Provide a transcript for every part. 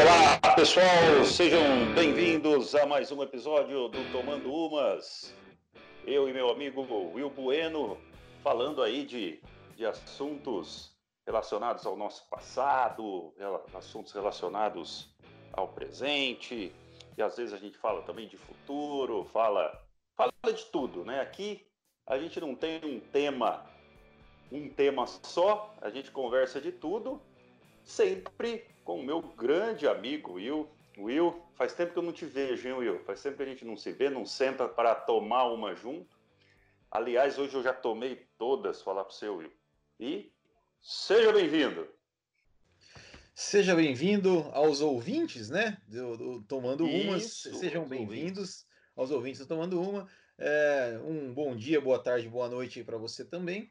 Olá, pessoal, sejam bem-vindos a mais um episódio do Tomando Umas. Eu e meu amigo Will Bueno falando aí de, de assuntos relacionados ao nosso passado, assuntos relacionados ao presente, e às vezes a gente fala também de futuro, fala, fala de tudo, né? Aqui a gente não tem um tema, um tema só, a gente conversa de tudo, sempre com o meu grande amigo Will. Will, faz tempo que eu não te vejo, hein, Will? Faz tempo que a gente não se vê, não senta para tomar uma junto. Aliás, hoje eu já tomei todas, falar para o seu Will. E seja bem-vindo. Seja bem-vindo aos ouvintes, né? Do, do Tomando Umas. Sejam bem-vindos aos ouvintes do Tomando Uma. É, um bom dia, boa tarde, boa noite para você também.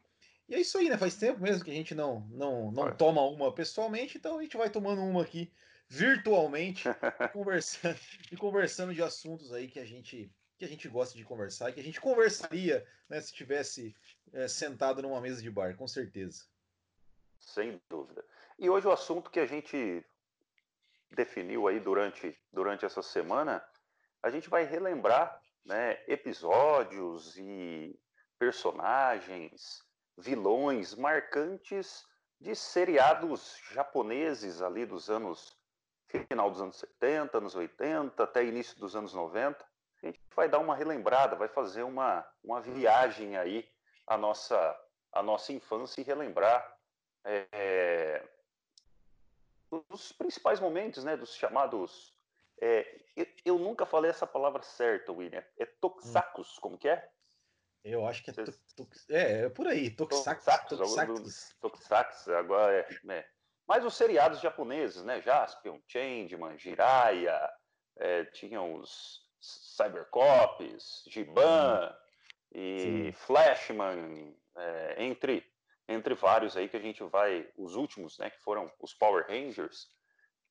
E é isso aí, né? Faz tempo mesmo que a gente não, não, não toma uma pessoalmente, então a gente vai tomando uma aqui virtualmente e conversando, e conversando de assuntos aí que a gente que a gente gosta de conversar, que a gente conversaria né, se tivesse é, sentado numa mesa de bar, com certeza. Sem dúvida. E hoje o assunto que a gente definiu aí durante, durante essa semana, a gente vai relembrar né, episódios e personagens, vilões marcantes de seriados japoneses ali dos anos final dos anos 70, anos 80, até início dos anos 90. A gente vai dar uma relembrada, vai fazer uma, uma viagem aí à nossa, à nossa infância e relembrar é, os principais momentos, né, dos chamados. É, eu, eu, nunca falei essa palavra certa, William. É toxacos, hum. como que é? Eu acho que é, é, é por aí. Toxacos, toxacos agora é, né? Mas os seriados japoneses, né? Jaspion, Changeman, Jiraiya, é, tinham os Cybercops, Giban e Sim. Flashman, é, entre entre vários aí que a gente vai, os últimos, né, que foram os Power Rangers,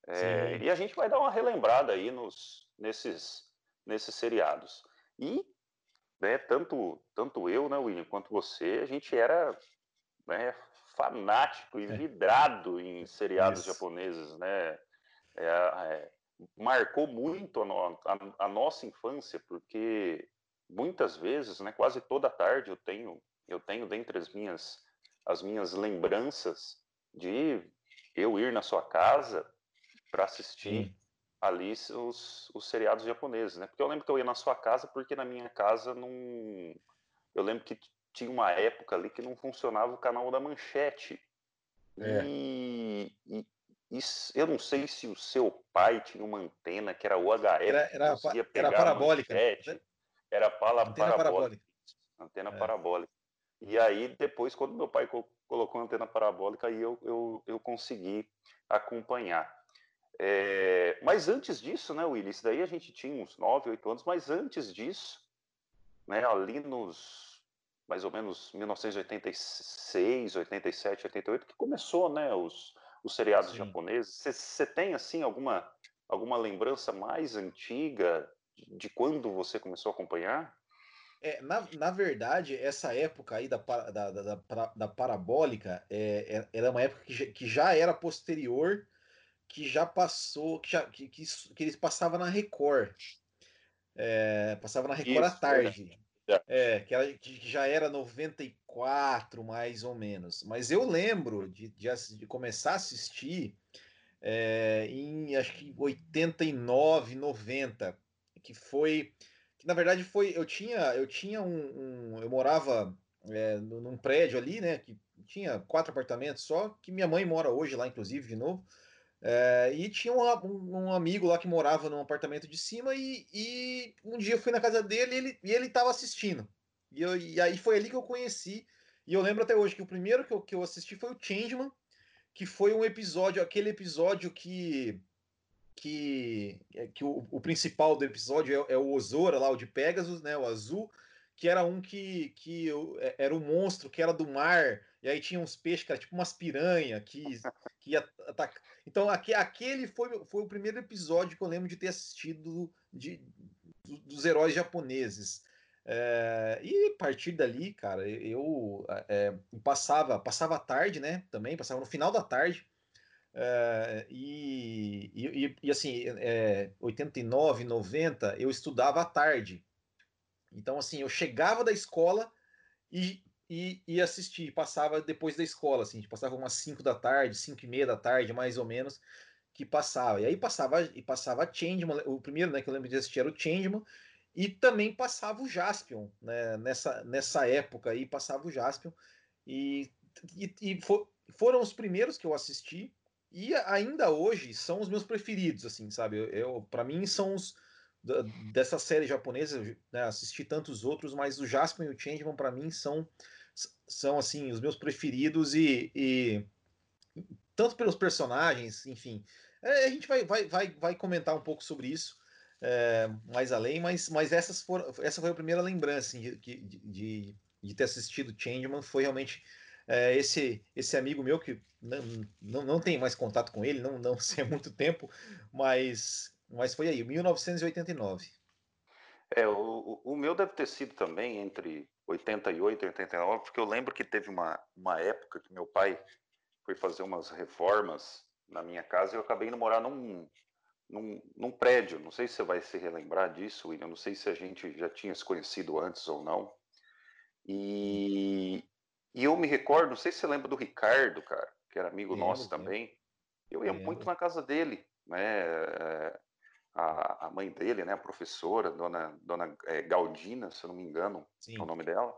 é, e a gente vai dar uma relembrada aí nos, nesses, nesses seriados. E, né, tanto, tanto eu, né, William, quanto você, a gente era né, fanático e é. vidrado em seriados Isso. japoneses, né, é, é, marcou muito a, no, a, a, nossa infância, porque muitas vezes, né, quase toda tarde eu tenho, eu tenho dentre as minhas as minhas lembranças de eu ir na sua casa para assistir. Ali os, os seriados japoneses, né? Porque eu lembro que eu ia na sua casa porque na minha casa não. Eu lembro que tinha uma época ali que não funcionava o canal da Manchete. É. E, e, e, eu não sei se o seu pai tinha uma antena que era UHF, era, era, era parabólica. Manchete, era para, antena parabólica. parabólica. Antena é. parabólica. E aí, depois, quando meu pai colocou a antena parabólica, aí eu, eu, eu consegui acompanhar. É, mas antes disso, né, Willis, daí a gente tinha uns 9, 8 anos, mas antes disso, né, ali nos mais ou menos 1986, 87, 88, que começou, né, os, os seriados Sim. japoneses. Você tem, assim, alguma, alguma lembrança mais antiga de quando você começou a acompanhar? É, na, na verdade, essa época aí da, da, da, da, da parabólica é, é, era uma época que já, que já era posterior, que já passou, que, já, que, que, que eles passavam na Record. É, passava na Record Isso, à tarde. É, é que, ela, que já era 94, mais ou menos. Mas eu lembro de, de, de começar a assistir é, em acho que 89, 90, que foi que na verdade foi eu tinha eu tinha um, um eu morava é, num prédio ali né que tinha quatro apartamentos só que minha mãe mora hoje lá inclusive de novo é, e tinha um, um, amigo lá que morava num apartamento de cima e, e um dia eu fui na casa dele e ele, e ele tava assistindo. E, eu, e aí foi ali que eu conheci e eu lembro até hoje que o primeiro que eu, que eu assisti foi o Changeman que foi um episódio aquele episódio que que, é, que o, o principal do episódio é, é, o Ozora lá, o de Pegasus, né, o azul, que era um que, que é, era um monstro que era do mar, e aí tinha uns peixes, cara, tipo umas piranha que, que ia atacar. Então, aqui, aquele foi, foi o primeiro episódio que eu lembro de ter assistido de, dos heróis japoneses. É, e a partir dali, cara, eu é, passava passava a tarde, né? Também passava no final da tarde É, e, e, e, assim, é, 89, 90, eu estudava à tarde. Então, assim, eu chegava da escola e, e, e passava depois da escola, assim, passava umas 5 da tarde, 5 e meia da tarde, mais ou menos, que passava. E aí passava e passava Changeman, o primeiro né, que eu lembro de assistir era o Changeman, e também passava o Jaspion, né, nessa, nessa época aí passava o Jaspion, e, e, e for, foram os primeiros que eu assisti, e ainda hoje são os meus preferidos, assim, sabe? Eu, eu para mim são os dessa série japonesa, né, assisti tantos outros, mas o Jasper e o Changeman para mim são são assim os meus preferidos e, e tanto pelos personagens, enfim, é, a gente vai, vai, vai, vai comentar um pouco sobre isso é, mais além, mas, mas essas foram, essa foi a primeira lembrança assim, de, de, de, ter assistido Changeman, foi realmente é, esse, esse amigo meu que não, não, não tem mais contato com ele, não, não sei há muito tempo, mas mas foi aí, 1989. É, o, o meu deve ter sido também entre 88 e 89, porque eu lembro que teve uma, uma época que meu pai foi fazer umas reformas na minha casa e eu acabei indo morar num, num, num prédio. Não sei se você vai se relembrar disso, William. Não sei se a gente já tinha se conhecido antes ou não. E, e eu me recordo, não sei se você lembra do Ricardo, cara, que era amigo nosso também. Eu ia muito na casa dele, né? A, a mãe dele, né, a professora, dona, dona é, Galdina, se eu não me engano, Sim. é o nome dela.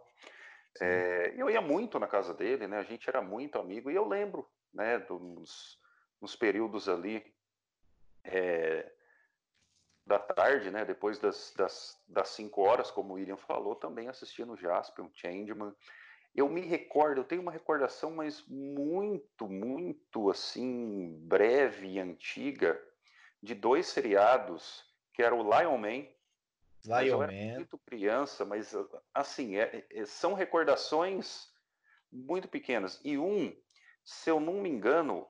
É, eu ia muito na casa dele, né, a gente era muito amigo, e eu lembro, né, dos, nos períodos ali é, da tarde, né, depois das, das, das cinco horas, como o William falou, também assistindo Jasper, um Changeman. Eu me recordo, eu tenho uma recordação, mas muito, muito assim, breve e antiga, de dois seriados, que era o Lion Man. Lion Man. Era muito criança, mas assim, é, é, são recordações muito pequenas. E um, se eu não me engano,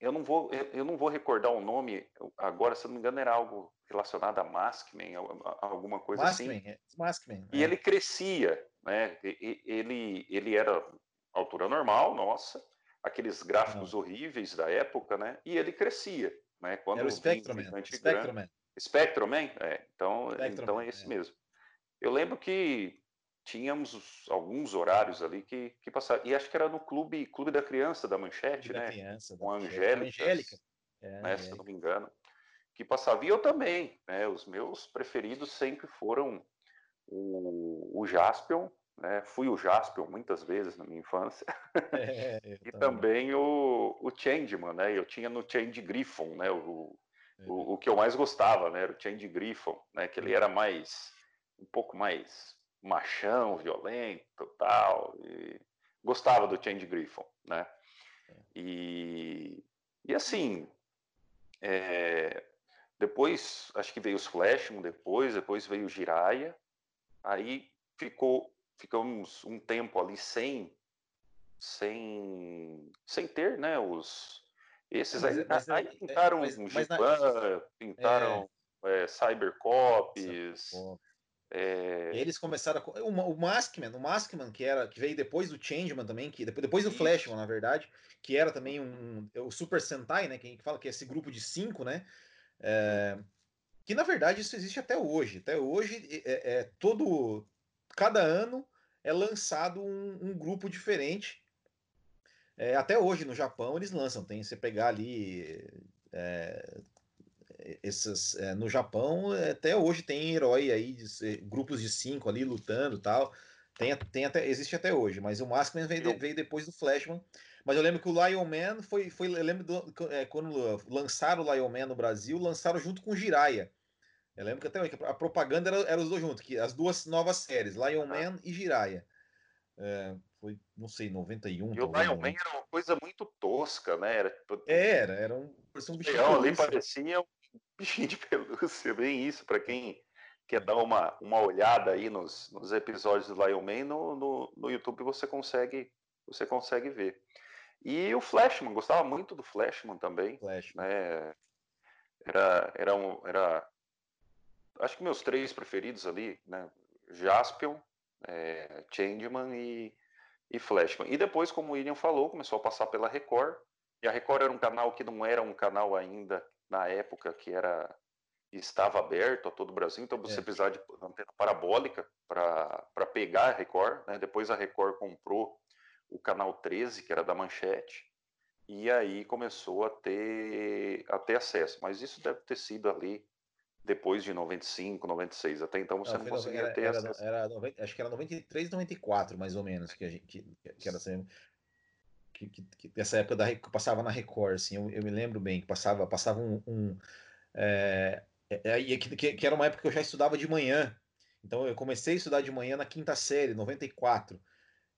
eu não vou, eu não vou recordar o nome agora, se eu não me engano, era algo relacionado a Maskman, alguma coisa Maskman, assim. É, Maskman, e é. ele crescia, né? Ele, ele era altura normal, nossa, aqueles gráficos não. horríveis da época, né? E ele crescia. Né? Quando Era o Spectrum Man. Spectrum Man. Spectrum Man? É, então, Spectrum então é esse é. mesmo. Eu lembro que tínhamos alguns horários ali que, que passavam. E acho que era no Clube, Clube da Criança da Manchete, Clube né? Da criança, com a Angélica. Angélica. É, né, se não me engano. Que passava. E eu também. Né? Os meus preferidos sempre foram o, o Jaspion né? Fui o Jaspion muitas vezes na minha infância. É, e também o, o Changeman, né? Eu tinha no Change Griffon, né? O, é. o, o, que eu mais gostava, né? Era o Change Griffon, né? Que ele era mais, um pouco mais machão, violento tal. E gostava do Change Griffon, né? É. E, e assim, é, depois, acho que veio os Flashman depois, depois veio o Jiraiya, aí ficou ficamos um tempo ali sem sem sem ter né os esses mas, aí, mas, aí é, pintaram mas, um Giban, na... pintaram é, é, Cybercops é... eles começaram a... o, Maskman o Maskman que era que veio depois do Changeman também que depois, depois do Flashman na verdade que era também um o Super Sentai né que a gente fala que é esse grupo de cinco né é, que na verdade isso existe até hoje até hoje é, é todo cada ano é lançado um, um grupo diferente. É, até hoje no Japão eles lançam, tem você pegar ali é, essas é, no Japão até hoje tem herói aí de, grupos de cinco ali lutando tal. Tem, tem até existe até hoje mas o Maskman veio, de, veio depois do Flashman. Mas eu lembro que o Lion Man foi foi eu lembro do, é, quando lançaram o Lion Man no Brasil lançaram junto com o Jiraiya eu lembro que até a propaganda era, era os dois juntos, que as duas novas séries, Lion Man e Jiraiya. É, foi, não sei, 91. E o Lion Man era uma coisa muito tosca, né? Era, tipo, era, era um, um bichinho de ali parecia um bichinho de pelúcia, bem isso, para quem quer dar uma, uma olhada aí nos, nos episódios do Lion Man, no, no, no YouTube você consegue, você consegue ver. E o Flashman, gostava muito do Flashman também. Flashman. Né? Era, era, um, era acho que meus três preferidos ali, né? Jaspion, é, Changeman e, e Flashman. E depois, como o William falou, começou a passar pela Record. E a Record era um canal que não era um canal ainda na época que era estava aberto a todo o Brasil, então você é. precisava de antena parabólica para pegar a Record. Né? Depois a Record comprou o canal 13, que era da Manchete, e aí começou a ter, a ter acesso. Mas isso deve ter sido ali depois de 95, 96. Até então você não, não conseguia era, ter era, era, acho que era 93, 94, mais ou menos, que, a gente, que, que era assim, que, que, que, essa época da, que passava na Record, assim, eu, eu me lembro bem, que passava, passava um... um é, é, que, que era uma época que eu já estudava de manhã, então eu comecei a estudar de manhã na quinta série, 94.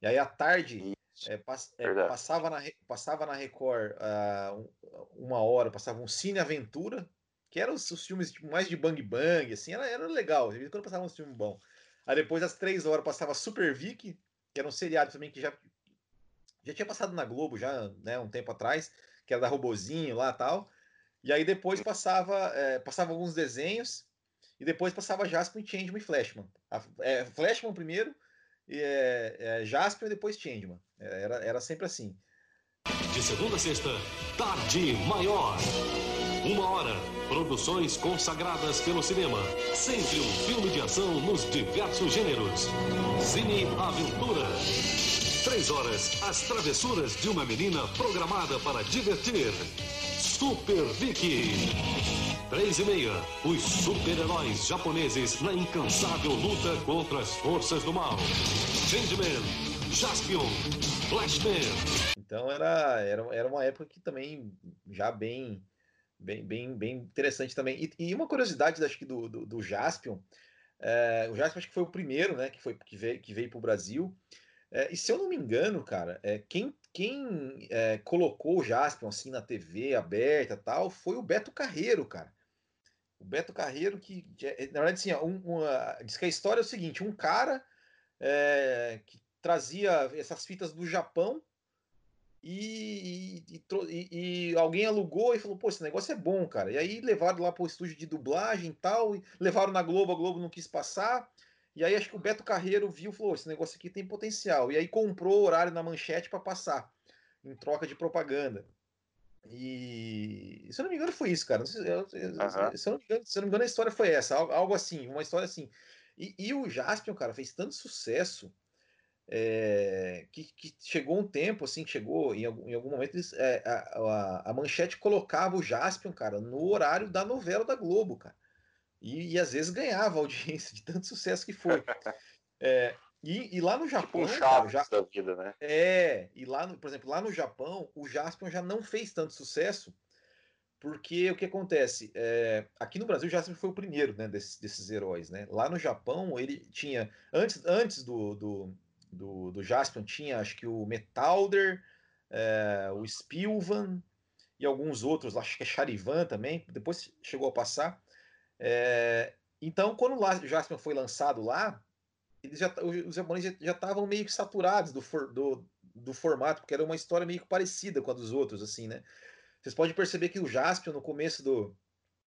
E aí à tarde é, pass, é, passava, na, passava na Record uh, uma hora, passava um Cine Aventura, que eram os, os filmes tipo, mais de bang bang, assim, era, era legal, de vez em quando passava um filme bom. Aí depois, às três horas, passava Super Vic, que era um seriado também que já, já tinha passado na Globo já, né, um tempo atrás, que era da Robozinho lá tal. E aí depois passava, é, passava alguns desenhos, e depois passava Jasper, Changeman e Flashman. A, é, Flashman primeiro, e, é, é, Jasper e depois Changeman. É, era, era sempre assim. De segunda a sexta, Tarde Maior. Uma hora, produções consagradas pelo cinema. Sempre um filme de ação nos diversos gêneros. Cine Aventura. Três horas, as travessuras de uma menina programada para divertir. Super Vicky. Três e meia, os super-heróis japoneses na incansável luta contra as forças do mal. Changeman, Jaspion, Flashman. Então era, era, era uma época que também já bem bem, bem, bem interessante também. E, e uma curiosidade acho que do, do, do Jaspion, é, o Jaspion acho que foi o primeiro, né, que foi que veio, que veio para o Brasil. É, e se eu não me engano, cara, é, quem, quem é, colocou o Jaspion assim na TV aberta tal foi o Beto Carreiro, cara. O Beto Carreiro que, é, na verdade, assim, um, uma, diz que a história é o seguinte: um cara que trazia essas fitas do Japão e, e, e, e, alguém alugou e falou, pô, esse negócio é bom, cara. E aí levaram lá pro estúdio de dublagem e tal, e levaram na Globo, a Globo não quis passar. E aí acho que o Beto Carreiro viu e falou, esse negócio aqui tem potencial. E aí comprou o horário na manchete para passar, em troca de propaganda. E se eu não me engano foi isso, cara. Se, eu, uhum. se, eu não me engano, se eu não me engano a história foi essa, algo assim, uma história assim. E, e o Jaspion, cara, fez tanto sucesso é, que, que, chegou um tempo, assim, chegou em algum, em algum momento, eles, é, a, a, a, manchete colocava o Jaspion, cara, no horário da novela da Globo, cara. E, e às vezes ganhava audiência de tanto sucesso que foi. É, e, e, lá no Japão. Tipo um cara, já, da vida, né? É, e lá, no, por exemplo, lá no Japão, o Jaspion já não fez tanto sucesso, porque o que acontece? É, aqui no Brasil, o Jaspion foi o primeiro né, desses, desses heróis, né? Lá no Japão, ele tinha. Antes, antes do, do do, do Jaspion tinha, acho que o Metalder, é, o Spilvan e alguns outros, acho que é Charivan também, depois chegou a passar. É, então, quando o Jaspion foi lançado lá, eles já, os japoneses já estavam meio que saturados do, for, do, do formato, porque era uma história meio que parecida com a dos outros, assim, né? Vocês podem perceber que o Jaspion, no começo, do,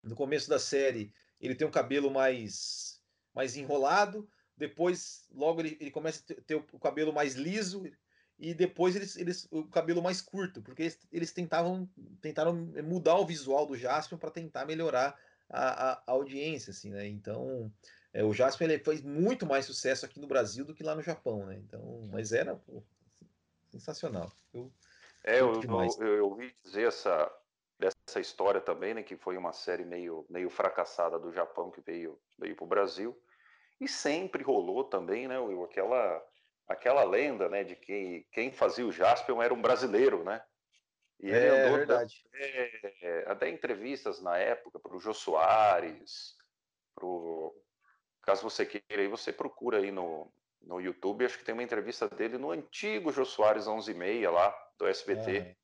no começo da série, ele tem um cabelo mais, mais enrolado, depois logo ele, ele começa a ter, o cabelo mais liso e depois eles, eles o cabelo mais curto, porque eles, eles tentavam tentaram mudar o visual do Jaspion para tentar melhorar a, a, a, audiência, assim, né? Então é, o Jaspion ele fez muito mais sucesso aqui no Brasil do que lá no Japão, né? Então, mas era pô, sensacional. Eu, é, eu, eu, eu ouvi dizer essa dessa história também, né? Que foi uma série meio meio fracassada do Japão que veio veio para o Brasil e sempre rolou também, né, Will, aquela, aquela lenda, né, de que quem fazia o Jaspion era um brasileiro, né? E ele é, andou verdade. Até, até entrevistas na época para o Jô Soares, pro, caso você queira, aí você procura aí no, no YouTube, acho que tem uma entrevista dele no antigo Jô Soares 11:30 lá do SBT, é.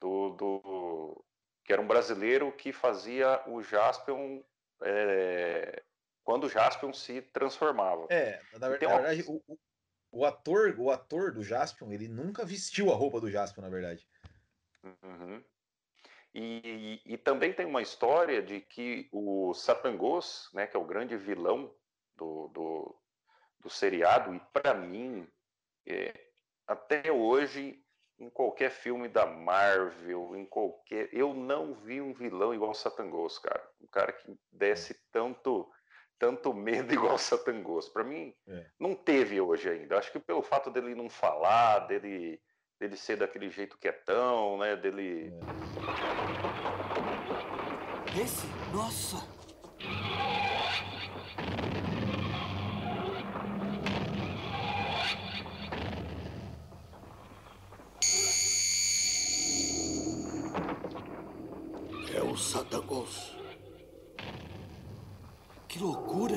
do, do, que era um brasileiro que fazia o Jaspion é, quando o Jaspion se transformava. É, na, verdade, uma... na verdade o, o, ator, o ator do Jaspion, ele nunca vestiu a roupa do Jaspion, na verdade. Uhum. E, e, e, também tem uma história de que o Sapangos, né, que é o grande vilão do, do, do seriado, e para mim, é, até hoje, em qualquer filme da Marvel, em qualquer. Eu não vi um vilão igual o Satangos, cara. Um cara que desse tanto tanto medo igual o Satangos. Para mim, é. não teve hoje ainda. Acho que pelo fato dele não falar, dele, dele ser daquele jeito quietão, né? Dele. É. Esse? Nossa! o Satangos. Que loucura!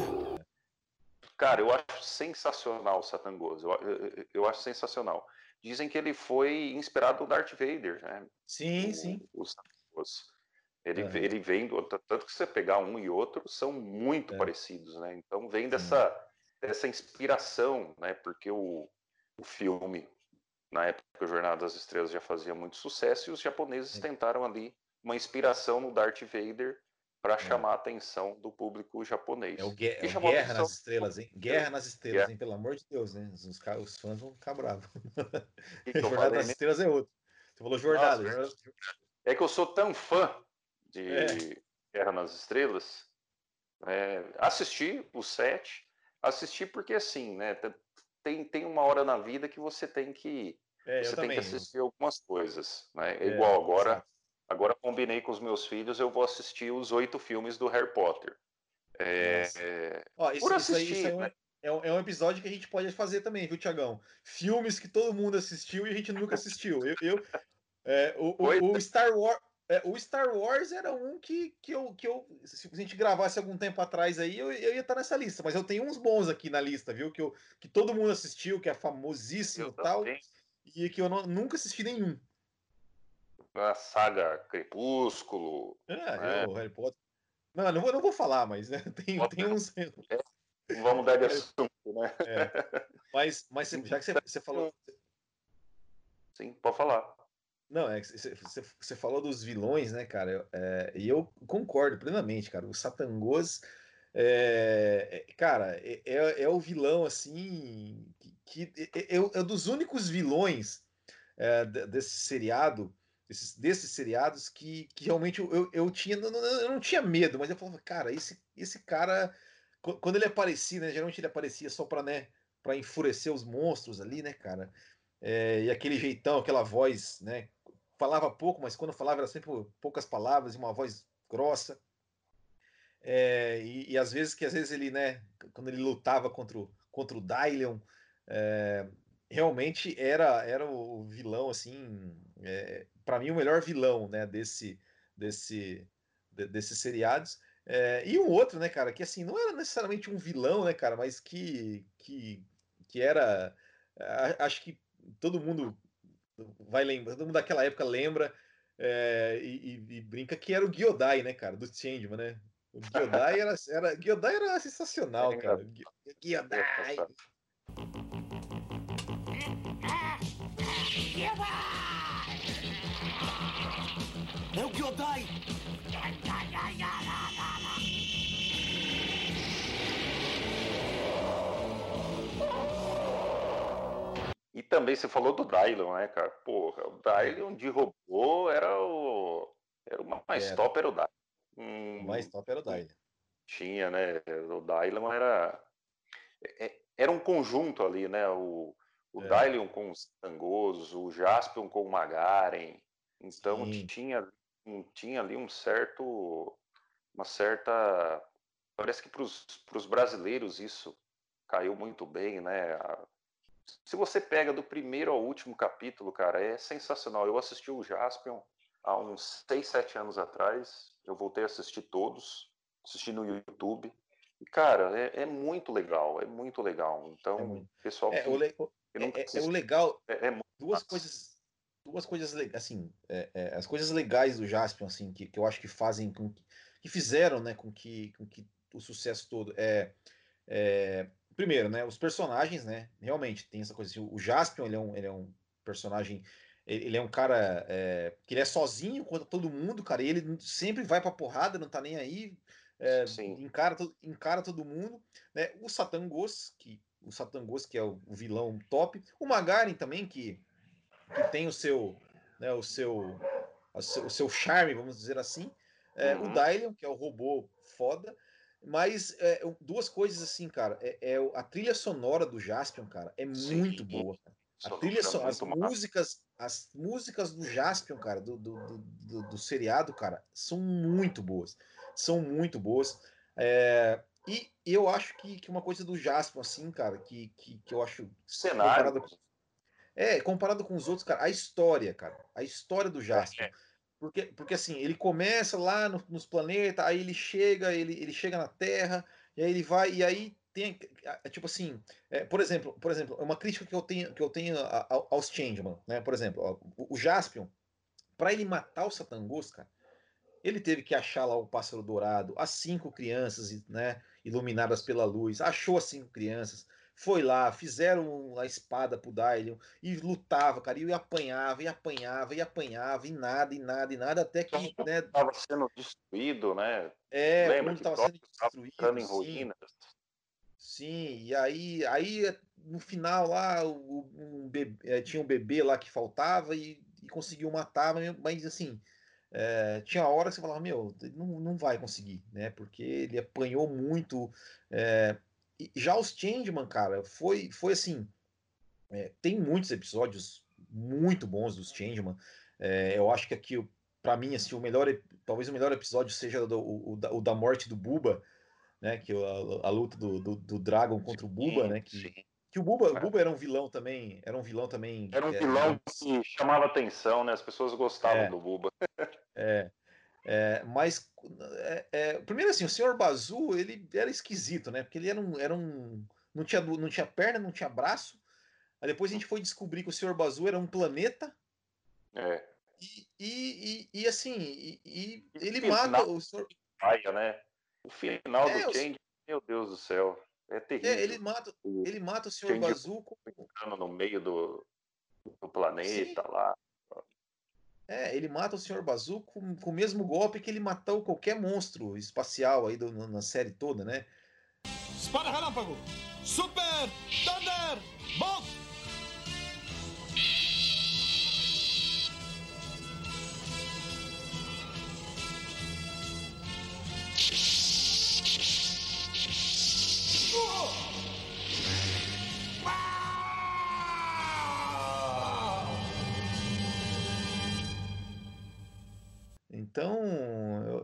Cara, eu acho sensacional o Satangos. Eu, eu, eu, acho sensacional. Dizem que ele foi inspirado no Darth Vader, né? Sim, o, sim. O Satangos. Ele, uhum. ele vem, tanto que você pegar um e outro, são muito é. parecidos, né? Então vem dessa, dessa inspiração, né? Porque o, o filme, na época, Jornada das Estrelas já fazia muito sucesso e os japoneses tentaram ali uma inspiração no Darth Vader para é. chamar a atenção do público japonês. É o, gue é o Guerra nas Estrelas, hein? Guerra nas Estrelas, hein? Pelo amor de Deus, né? Os, os fãs vão ficar bravos. Jornada nas Estrelas é outro. Você falou Jornada. Nossa, é que eu sou tão fã de é. Guerra nas Estrelas. É, assisti o set, assisti porque assim, né? Tem, tem uma hora na vida que você tem que é, você tem também. que assistir algumas coisas, né? É, igual agora. Agora combinei com os meus filhos, eu vou assistir os oito filmes do Harry Potter. É, é... Ó, isso, por assistir, isso aí, isso é, um, né? é, um, é, um, episódio que a gente pode fazer também, viu, Tiagão? Filmes que todo mundo assistiu e a gente nunca assistiu. Eu, eu é, o, o, o, Star Wars. É, o Star Wars era um que, que, eu, que eu. Se a gente gravasse algum tempo atrás aí, eu, eu ia estar nessa lista. Mas eu tenho uns bons aqui na lista, viu? Que, eu, que todo mundo assistiu, que é famosíssimo e tal. E que eu não, nunca assisti nenhum a saga Crepúsculo. É, né? o Harry Potter. Não, não vou, não vou falar, mas né, tem, tem uns. É, vamos mudar de assunto, né? É. Mas, mas já que você, você falou. Sim, pode falar. Não, é você, você falou dos vilões, né, cara? É, e eu concordo plenamente, cara. O Satangos, é, é, cara, é, é, é, o vilão assim que, que é, é, dos únicos vilões é, desse seriado desses, desses seriados que, que realmente eu, eu tinha, não, eu não tinha medo, mas eu falava, cara, esse, esse cara, quando ele aparecia, né, geralmente ele aparecia só para né, para enfurecer os monstros ali, né, cara, é, e aquele jeitão, aquela voz, né, falava pouco, mas quando falava era sempre poucas palavras e uma voz grossa, é, e, e, às vezes que às vezes ele, né, quando ele lutava contra o, contra o Dylion, é, realmente era era o vilão assim para mim o melhor vilão né desse desse de, desses seriados. É, e um outro né cara que assim não era necessariamente um vilão né cara mas que que, que era acho que todo mundo vai lembrar todo mundo daquela época lembra é, e, e, brinca que era o Gyodai né cara do Changeman né? O Gyodai era era Gyodai era sensacional cara. Gyodai também você falou do Dylon, né, cara? Porra, o Dylon de robô era o. Era o mais era. top, era o Dylon. Hum, o mais top era o Dylon. Tinha, né? O Dylon era. É, era um conjunto ali, né? O, o é. Dylion com o Tangoso, o Jaspion com o Magaren. Então tinha, tinha ali um certo. Uma certa. Parece que para os brasileiros isso caiu muito bem, né? Se você pega do primeiro ao último capítulo, cara, é sensacional. Eu assisti o Jaspion há uns 6, 7 anos atrás. Eu voltei a assistir todos, assisti no YouTube. E, cara, é, é muito legal, é muito legal. Então, é muito... pessoal. É, o, le... É, é, é, o legal. É, é duas coisas. Duas coisas assim, é, as coisas legais do Jaspion, assim, que, que eu acho que fazem com que, que fizeram, né, com que, com que o sucesso todo é, primeiro, né, os personagens, né, realmente tem essa coisa assim, o Jaspion, ele é um, ele é um personagem ele é um cara é, que ele é sozinho contra todo mundo, cara, e ele sempre vai pra porrada, não tá nem aí, é, encara, encara todo mundo, né? O Satangos, que o Satangos, que é o, vilão top. O Magaren também, que que tem o seu, né, o seu, o seu, o seu charme, vamos dizer assim. É, uhum. O Dylion, que é o robô foda. Mas é, duas coisas assim, cara. É, é, a trilha sonora do Jaspion, cara, é Sim. muito boa. Cara. A trilha sonora, as músicas, as músicas do Jaspion, cara, do, do, do, do, seriado, cara, são muito boas. São muito boas. É, e eu acho que, que uma coisa do Jaspion, assim, cara, que, que, que eu acho. Cenário. Comparado, é, comparado com os outros, cara, a história, cara. A história do Jaspion. É. Porque, porque assim, ele começa lá no, nos planetas, aí ele chega, ele, ele chega na Terra, e aí ele vai, e aí tem, tipo assim, é, por exemplo, por exemplo, é uma crítica que eu tenho, que eu tenho aos Changeman, né? Por exemplo, o, o Jaspion, para ele matar o Satangos, cara, ele teve que achar lá o pássaro dourado, as cinco crianças, né, iluminadas pela luz, achou as cinco crianças, foi lá, fizeram a espada pro Dailion e lutava, cara, e apanhava, e apanhava, e apanhava, e nada, e nada, e nada, até que. Então, né, tava sendo destruído, né? É, Lembra que tava sendo destruído. em ruínas. Sim, e aí, aí no final lá, o, um bebê, eh, tinha um bebê lá que faltava e, e conseguiu matar, mas assim. É, tinha hora que você falava, meu, não, não vai conseguir, né? Porque ele apanhou muito. É, já os Changeman, cara, foi, foi assim. É, tem muitos episódios muito bons dos Changeman. É, eu acho que aqui, para mim, assim, o melhor, talvez o melhor episódio seja do, o, o, da, morte do Buba, né? Que a, a luta do, do, do, Dragon contra o Buba, né? Que, que o Buba, o é. Buba era um vilão também, era um vilão também. Era um vilão que chamava atenção, né? As pessoas gostavam é, do Buba. é. É, mas, é, é, primeiro assim, o senhor Bazu, ele era esquisito, né? Porque ele era um, era um não tinha, não tinha perna, não tinha braço. Aí depois a gente foi descobrir que o senhor Bazu era um planeta. É. E, e, e, e assim, e, e ele final, mata o senhor. Paia, né? O final é, do Change, meu Deus do céu. É terrível. É, ele mata, ele mata o senhor Bazu. Com... No meio do, do planeta Sim. lá. É, ele mata o Sr. Bazu com, com, o mesmo golpe que ele matou qualquer monstro espacial aí do, na série toda, né? Espada Relâmpago! Super Thunder Bolt!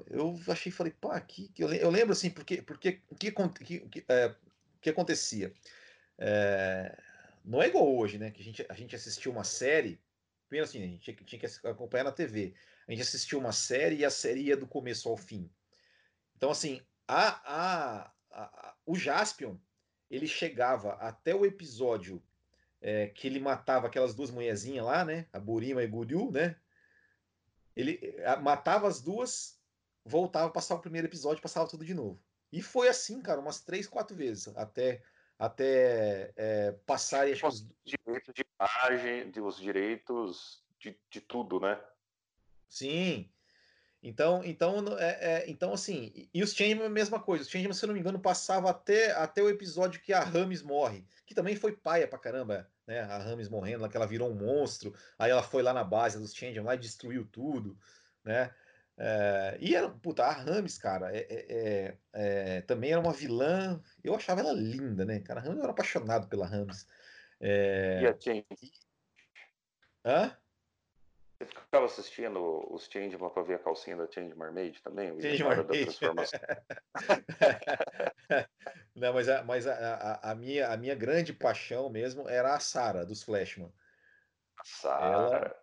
Eu, achei, falei, pô, aqui, eu, eu lembro assim, porque, porque que, que, é, que acontecia? É, não é igual hoje, né? Que a gente, a gente assistiu uma série, primeiro assim, a gente tinha, que acompanhar na TV. A gente assistiu uma série e a série ia do começo ao fim. Então, assim, a, a, a, o Jaspion, ele chegava até o episódio é, que ele matava aquelas duas mulherzinhas lá, né? A Burima e Guryu, né? Ele matava as duas, voltava, passava o primeiro episódio, passava tudo de novo. E foi assim, cara, umas três, quatro vezes, até, até é, passar e os direitos de imagem, os direitos de, de tudo, né? Sim. Então, então, é, é, então assim, e os Changeman a mesma coisa. Os Changeman, se eu não me engano, passava até, até o episódio que a Rames morre, que também foi paia pra caramba né? A Rames morrendo, lá que ela virou um monstro. Aí ela foi lá na base dos Changeman lá e destruiu tudo, né? É, e era, puta, a Rames, cara, é, é, é, também era uma vilã. Eu achava ela linda, né? Cara, a Rames, eu era apaixonado pela Rames. É, e a Change? Hã? Você ficava assistindo os Changeman para ver a calcinha da Change Mermaid também? O Change Mermaid. Da transformação. Não, mas, a, mas a, a, a, minha, a minha grande paixão mesmo era a Sara dos Flashman. A Sara.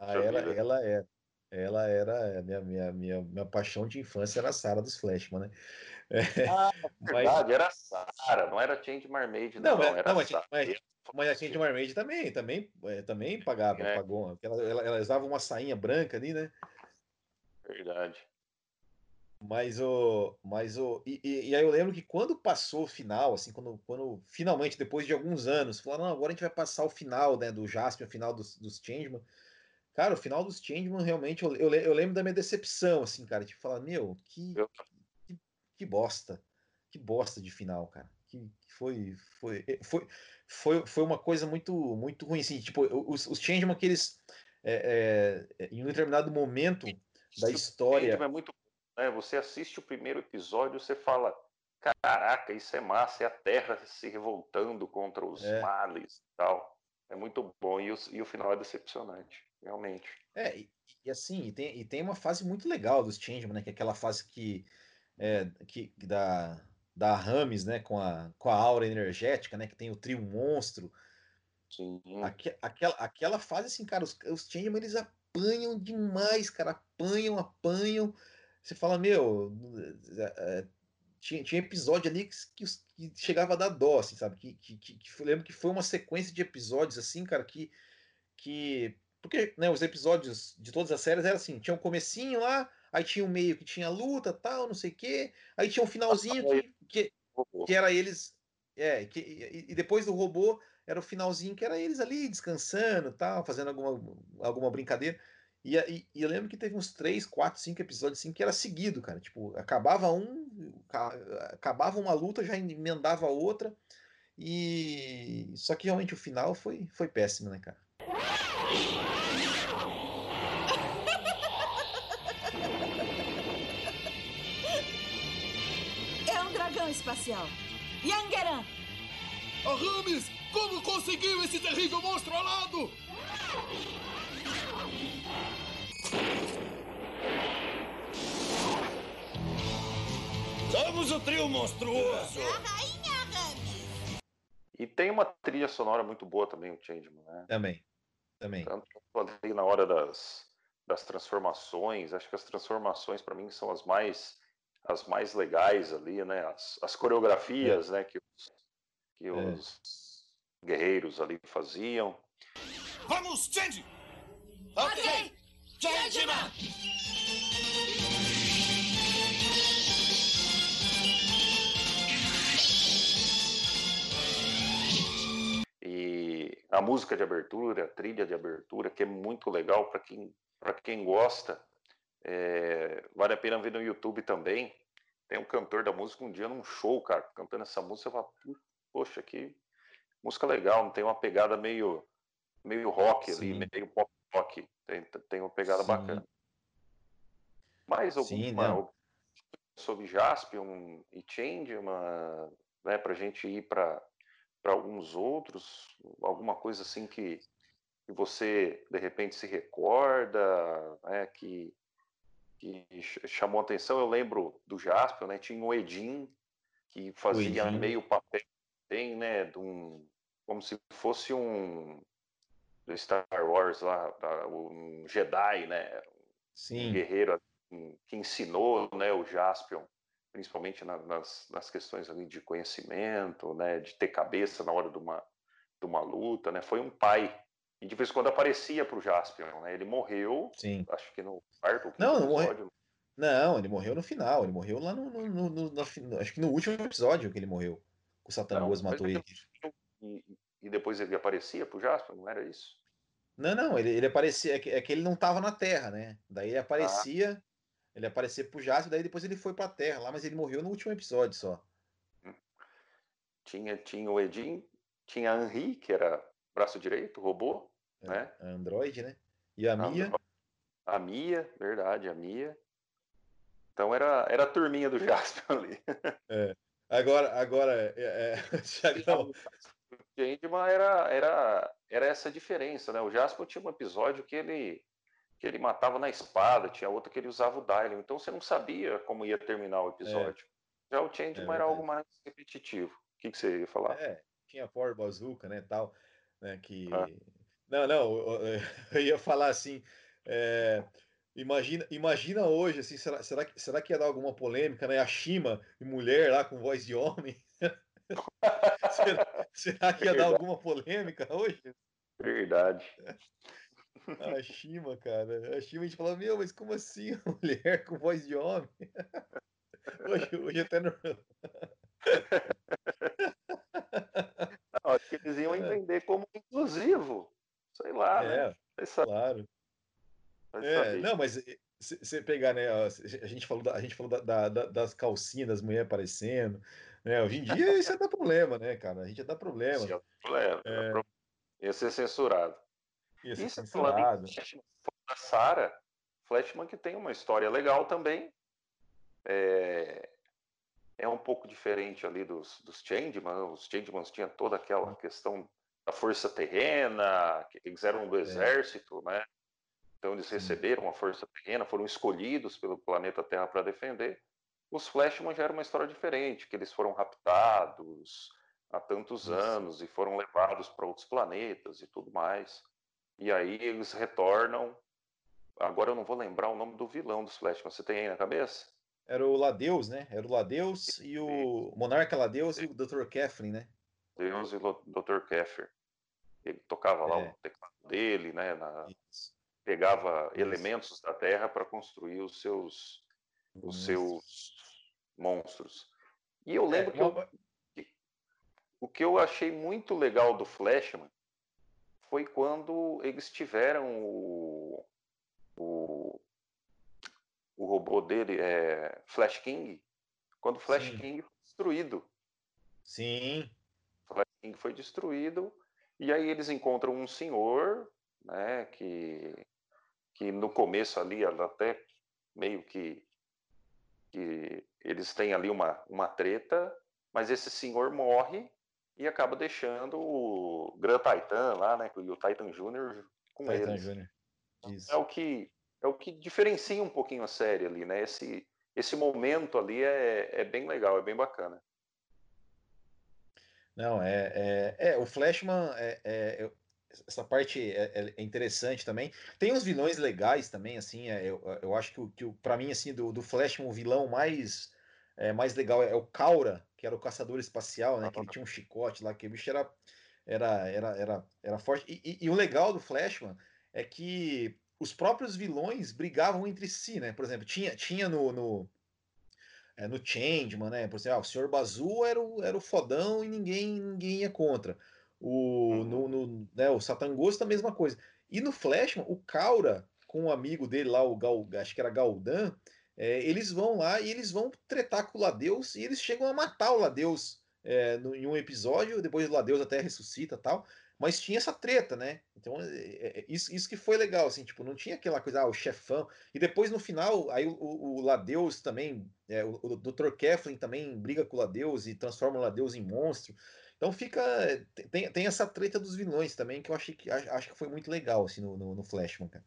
Ela, ela, ela, é, ela era a minha, minha, minha, minha paixão de infância era a Sara dos Flashman, né? Ah, é verdade, mas... era a Sara, não era Change Mermaid, não, não, era não, mas, mas, mas a Change Mermaid também, também, é, também pagava, é. pagou. Ela, ela, ela usava uma sainha branca ali, né? Verdade. Mas o. Mas o e, e, aí eu lembro que quando passou o final, assim, quando, quando finalmente, depois de alguns anos, falaram, não, agora a gente vai passar o final, né, do Jasper, o final dos, dos Changeman. Cara, o final dos Changeman, realmente, eu, eu, eu, lembro da minha decepção, assim, cara, tipo, falar, meu, que, que, que bosta. Que bosta de final, cara. que foi, foi, foi, foi, foi uma coisa muito, muito ruim. Assim, tipo, os, os Changeman que eles, é, é, em um determinado momento da história. É muito, né? Você assiste o primeiro episódio, você fala, caraca, isso é massa, é a Terra se revoltando contra os é. males e tal. É muito bom e o, e o final é decepcionante, realmente. É, e, e assim, e tem, e tem uma fase muito legal dos Changeman, né? Que é aquela fase que, é, que da, da Rames, né? Com a, com a aura energética, né? Que tem o trio monstro. Sim. Aque, aquela, aquela fase, assim, cara, os, os Changeman, eles apanham demais, cara. Apanham, apanham. Você fala, meu, é, tinha, tinha episódio ali que, que, que, chegava a dar dó, assim, sabe? Que, que, que, que, lembro que foi uma sequência de episódios, assim, cara, que. que porque né, os episódios de todas as séries eram assim: tinha um comecinho lá, aí tinha um meio que tinha luta, tal, não sei o quê, aí tinha um finalzinho que, que, que era eles. É, que, e, e depois do robô era o finalzinho que era eles ali descansando, tal, fazendo alguma, alguma brincadeira. E, e, e, eu lembro que teve uns 3, 4, 5 episódios assim que era seguido, cara. Tipo, acabava um, acabava uma luta, já emendava outra. E só que realmente o final foi, foi péssimo, né, cara? Espacial. Yangeran! Aramis! Como conseguiu esse terrível monstro alado? Somos o trio monstruoso! A rainha! E tem uma trilha sonora muito boa também, o Changeman, né? Também. Também. Tanto ali na hora das, das transformações, acho que as transformações para mim são as mais as mais legais ali, né? As, as coreografias, é. né? Que os, que é. os guerreiros ali faziam. Vamos, Change! Ok! Change! a música de abertura, a trilha de abertura, que é muito legal para quem, quem gosta. É, vale a pena ver no YouTube também. Tem um cantor da música um dia num show, cara, cantando essa música. Você fala, poxa, que música legal, não tem uma pegada meio, meio rock Sim. ali, meio pop rock. Tem, tem uma pegada Sim. bacana. Mais alguma Sim, sobre Jaspion e Change, uma, né, para a gente ir para para alguns outros? Alguma coisa assim que, que você de repente se recorda, né, que, que chamou atenção? Eu lembro do Jasper, né? Tinha o Edin que fazia Edin. meio papel bem, né, de um, como se fosse um do Star Wars lá, um Jedi, né? Sim. Um guerreiro que ensinou, né, o Jaspion principalmente na, nas, nas questões ali de conhecimento, né, de ter cabeça na hora de uma, de uma luta, né, foi um pai. E de vez em quando aparecia para o Jaspion, né, ele morreu, Sim. acho que no quarto não, não episódio. Não, ele morreu no final, ele morreu lá no, no, no, no acho que no último episódio que ele morreu. O Satanás matou ele. E, e, depois ele aparecia para o Jaspion, não era isso? Não, não, ele, ele aparecia, é que, é que ele não estava na Terra, né? Daí ele aparecia, ah ele aparecer pro Jasper, daí depois ele foi pra Terra lá, mas ele morreu no último episódio só. Tinha, tinha o Edin, tinha a Henri, que era braço direito, robô, é, né? A Android, né? E a Mia. A Mia, verdade, a Mia. Então era, era a turminha do Jasper ali. É. Agora, agora, é, é, O Changeman era, era, era essa diferença, né? O Jasper tinha um episódio que ele que ele matava na espada, tinha outra que ele usava o Dylion. Então você não sabia como ia terminar o episódio. É. Já o Changeman é era algo mais repetitivo. O que, que você ia falar? É, tinha Power Bazooka, né, tal, né, que... Ah. Não, não, eu ia falar assim, é... Imagina, imagina hoje, assim, será, será, que, será que ia dar alguma polêmica, né? A Shima e mulher lá com voz de homem. será, será, que ia dar alguma polêmica hoje? Verdade. A Shima, cara. A Shima a gente fala, meu, mas como assim mulher com voz de homem? Hoje, hoje até não. Que eles iam é. entender como inclusivo. Sei lá, né? é, né? Claro. É, não, mas você pegar, né? A gente falou, da, a gente falou da, da, das calcinhas das mulheres aparecendo, É, hoje em dia isso ia dar problema, né, cara? A gente ia dar problema. Isso ia, problema, é... ia ser censurado. Ia ser isso censurado. da Sarah, Flashman que tem uma história legal também. É, é um pouco diferente ali dos, dos Changeman. Os Changemans tinham toda aquela questão da força terrena, que eles eram do é. exército, né? Então eles receberam a força terrena, foram escolhidos pelo planeta Terra para defender. Os Flashman já era uma história diferente, que eles foram raptados há tantos Isso. anos e foram levados para outros planetas e tudo mais. E aí eles retornam. Agora eu não vou lembrar o nome do vilão dos Flashman. Você tem aí na cabeça? Era o Ladeus, né? Era o Ladeus e o Monarca Ladeus e o Dr. Catherine, né? Deus e o Dr. Keffer. Ele tocava lá é. o teclado dele, né? Na... Pegava Isso. elementos da Terra para construir os seus, os seus monstros. E eu é, lembro é, que, eu, que, o que eu achei muito legal do Flashman foi quando eles tiveram o, o, o robô dele, é, Flash King, quando Flash Sim. King foi destruído. Sim. Flash King foi destruído, e aí eles encontram um senhor, né, que, que no começo ali, até meio que que eles têm ali uma, uma treta, mas esse senhor morre e acaba deixando o Gran Titan lá, né, e o Titan Jr. com Titan eles. Jr. Isso. É o que é o que diferencia um pouquinho a série ali, né? Esse esse momento ali é, é bem legal, é bem bacana. Não, é, é, é o Flashman é, é, essa parte é, é, é, interessante também. Tem uns vilões legais também, assim. É, eu, eu acho que, que para mim, assim, do, do Flash, o vilão mais, mais legal é o Kaura, que era o caçador espacial, né? Que ele tinha um chicote lá, que o bicho era, era, era, era, era forte. E, e, e o legal do Flashman é que os próprios vilões brigavam entre si, né? Por exemplo, tinha, tinha no, no, é, no Changeman, né? Por exemplo, ah, o Sr. Bazu era o, era o fodão e ninguém, ninguém ia contra. O, uhum. no, no, né, o Satangosto, a mesma coisa. E no Flashman, o Kaura, com o amigo dele lá, o Gal, acho que era Galdan, é, eles vão lá e eles vão tretar com o Ladeus e eles chegam a matar o Ladeus é, no, em um episódio, depois o Ladeus até ressuscita tal, mas tinha essa treta, né? Então, é, é, é, isso, isso que foi legal, assim, tipo, não tinha aquela coisa, ah, o chefão. E depois no final, aí o, o, Ladeus também, é, o, o Dr. Keflin também briga com o Ladeus e transforma o Ladeus em monstro. Então fica. Tem, tem essa treta dos vilões também, que eu achei que, acho que foi muito legal assim, no, no, no Flashman, cara.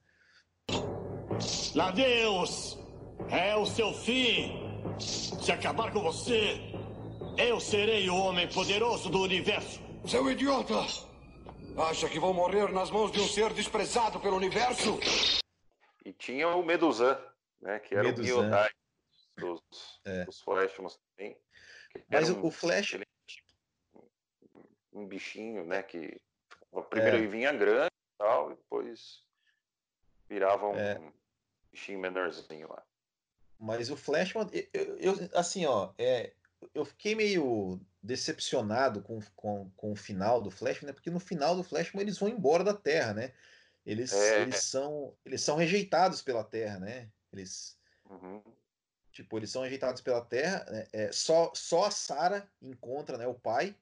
Ladeus! É o seu fim! Se acabar com você, eu serei o homem poderoso do universo! Seu idiota! Acha que vou morrer nas mãos de um ser desprezado pelo universo? E tinha o Medusan, né? Que era Medusan. o Giodai dos, é. dos Flashmans também. Mas um, o Flash. Ele um bichinho, né? Que primeiro é. ele vinha grande e tal, e depois virava um é. bichinho menorzinho lá. Mas o Flashman, eu, eu, assim, ó, é, eu fiquei meio decepcionado com, com, com o final do Flashman, né? Porque no final do Flashman eles vão embora da Terra, né? Eles, é. eles, são, eles são rejeitados pela Terra, né? Eles. Uhum. Tipo, eles são rejeitados pela Terra. Né? É, só, só a Sarah encontra né, o pai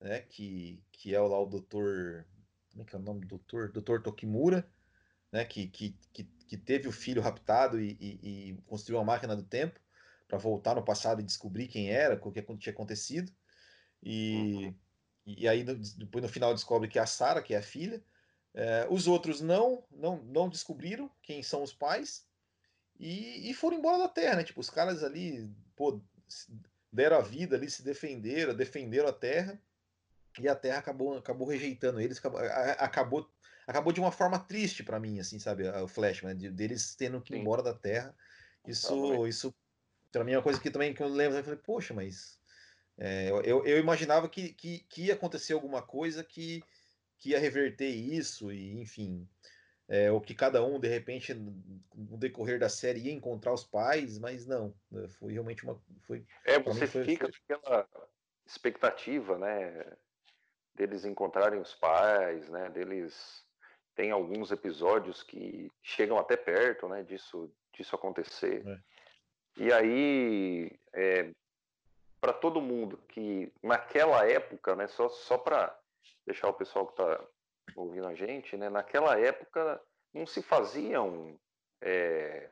né, que, que é lá o doutor. Como é que é o nome do doutor? Doutor Tokimura, né, que, que, que, que teve o filho raptado e, e, e construiu uma máquina do tempo para voltar no passado e descobrir quem era, o que tinha acontecido. E, uhum. e aí, depois no final, descobre que é a Sara, que é a filha. É, os outros não, não, não descobriram quem são os pais e, e foram embora da Terra, né? Tipo, os caras ali, pô, deram a vida ali, se defenderam, defenderam a Terra e a Terra acabou, acabou rejeitando eles, acabou, acabou, acabou de uma forma triste para mim, assim, sabe, o Flash, né, de, deles tendo que ir embora da Terra. Isso, isso para mim é uma coisa que também que eu lembro, eu falei, poxa, mas é, eu, eu imaginava que, que, que, ia acontecer alguma coisa que, que ia reverter isso, e enfim, é, ou que cada um, de repente, no decorrer da série ia encontrar os pais, mas não, né, foi realmente uma. Foi, é, você foi, fica foi... aquela expectativa, né? deles encontrarem os pais, né? Deles tem alguns episódios que chegam até perto, né? Disso disso acontecer. É. E aí é, para todo mundo que naquela época, né, só, só para deixar o pessoal que está ouvindo a gente, né, naquela época não se faziam é,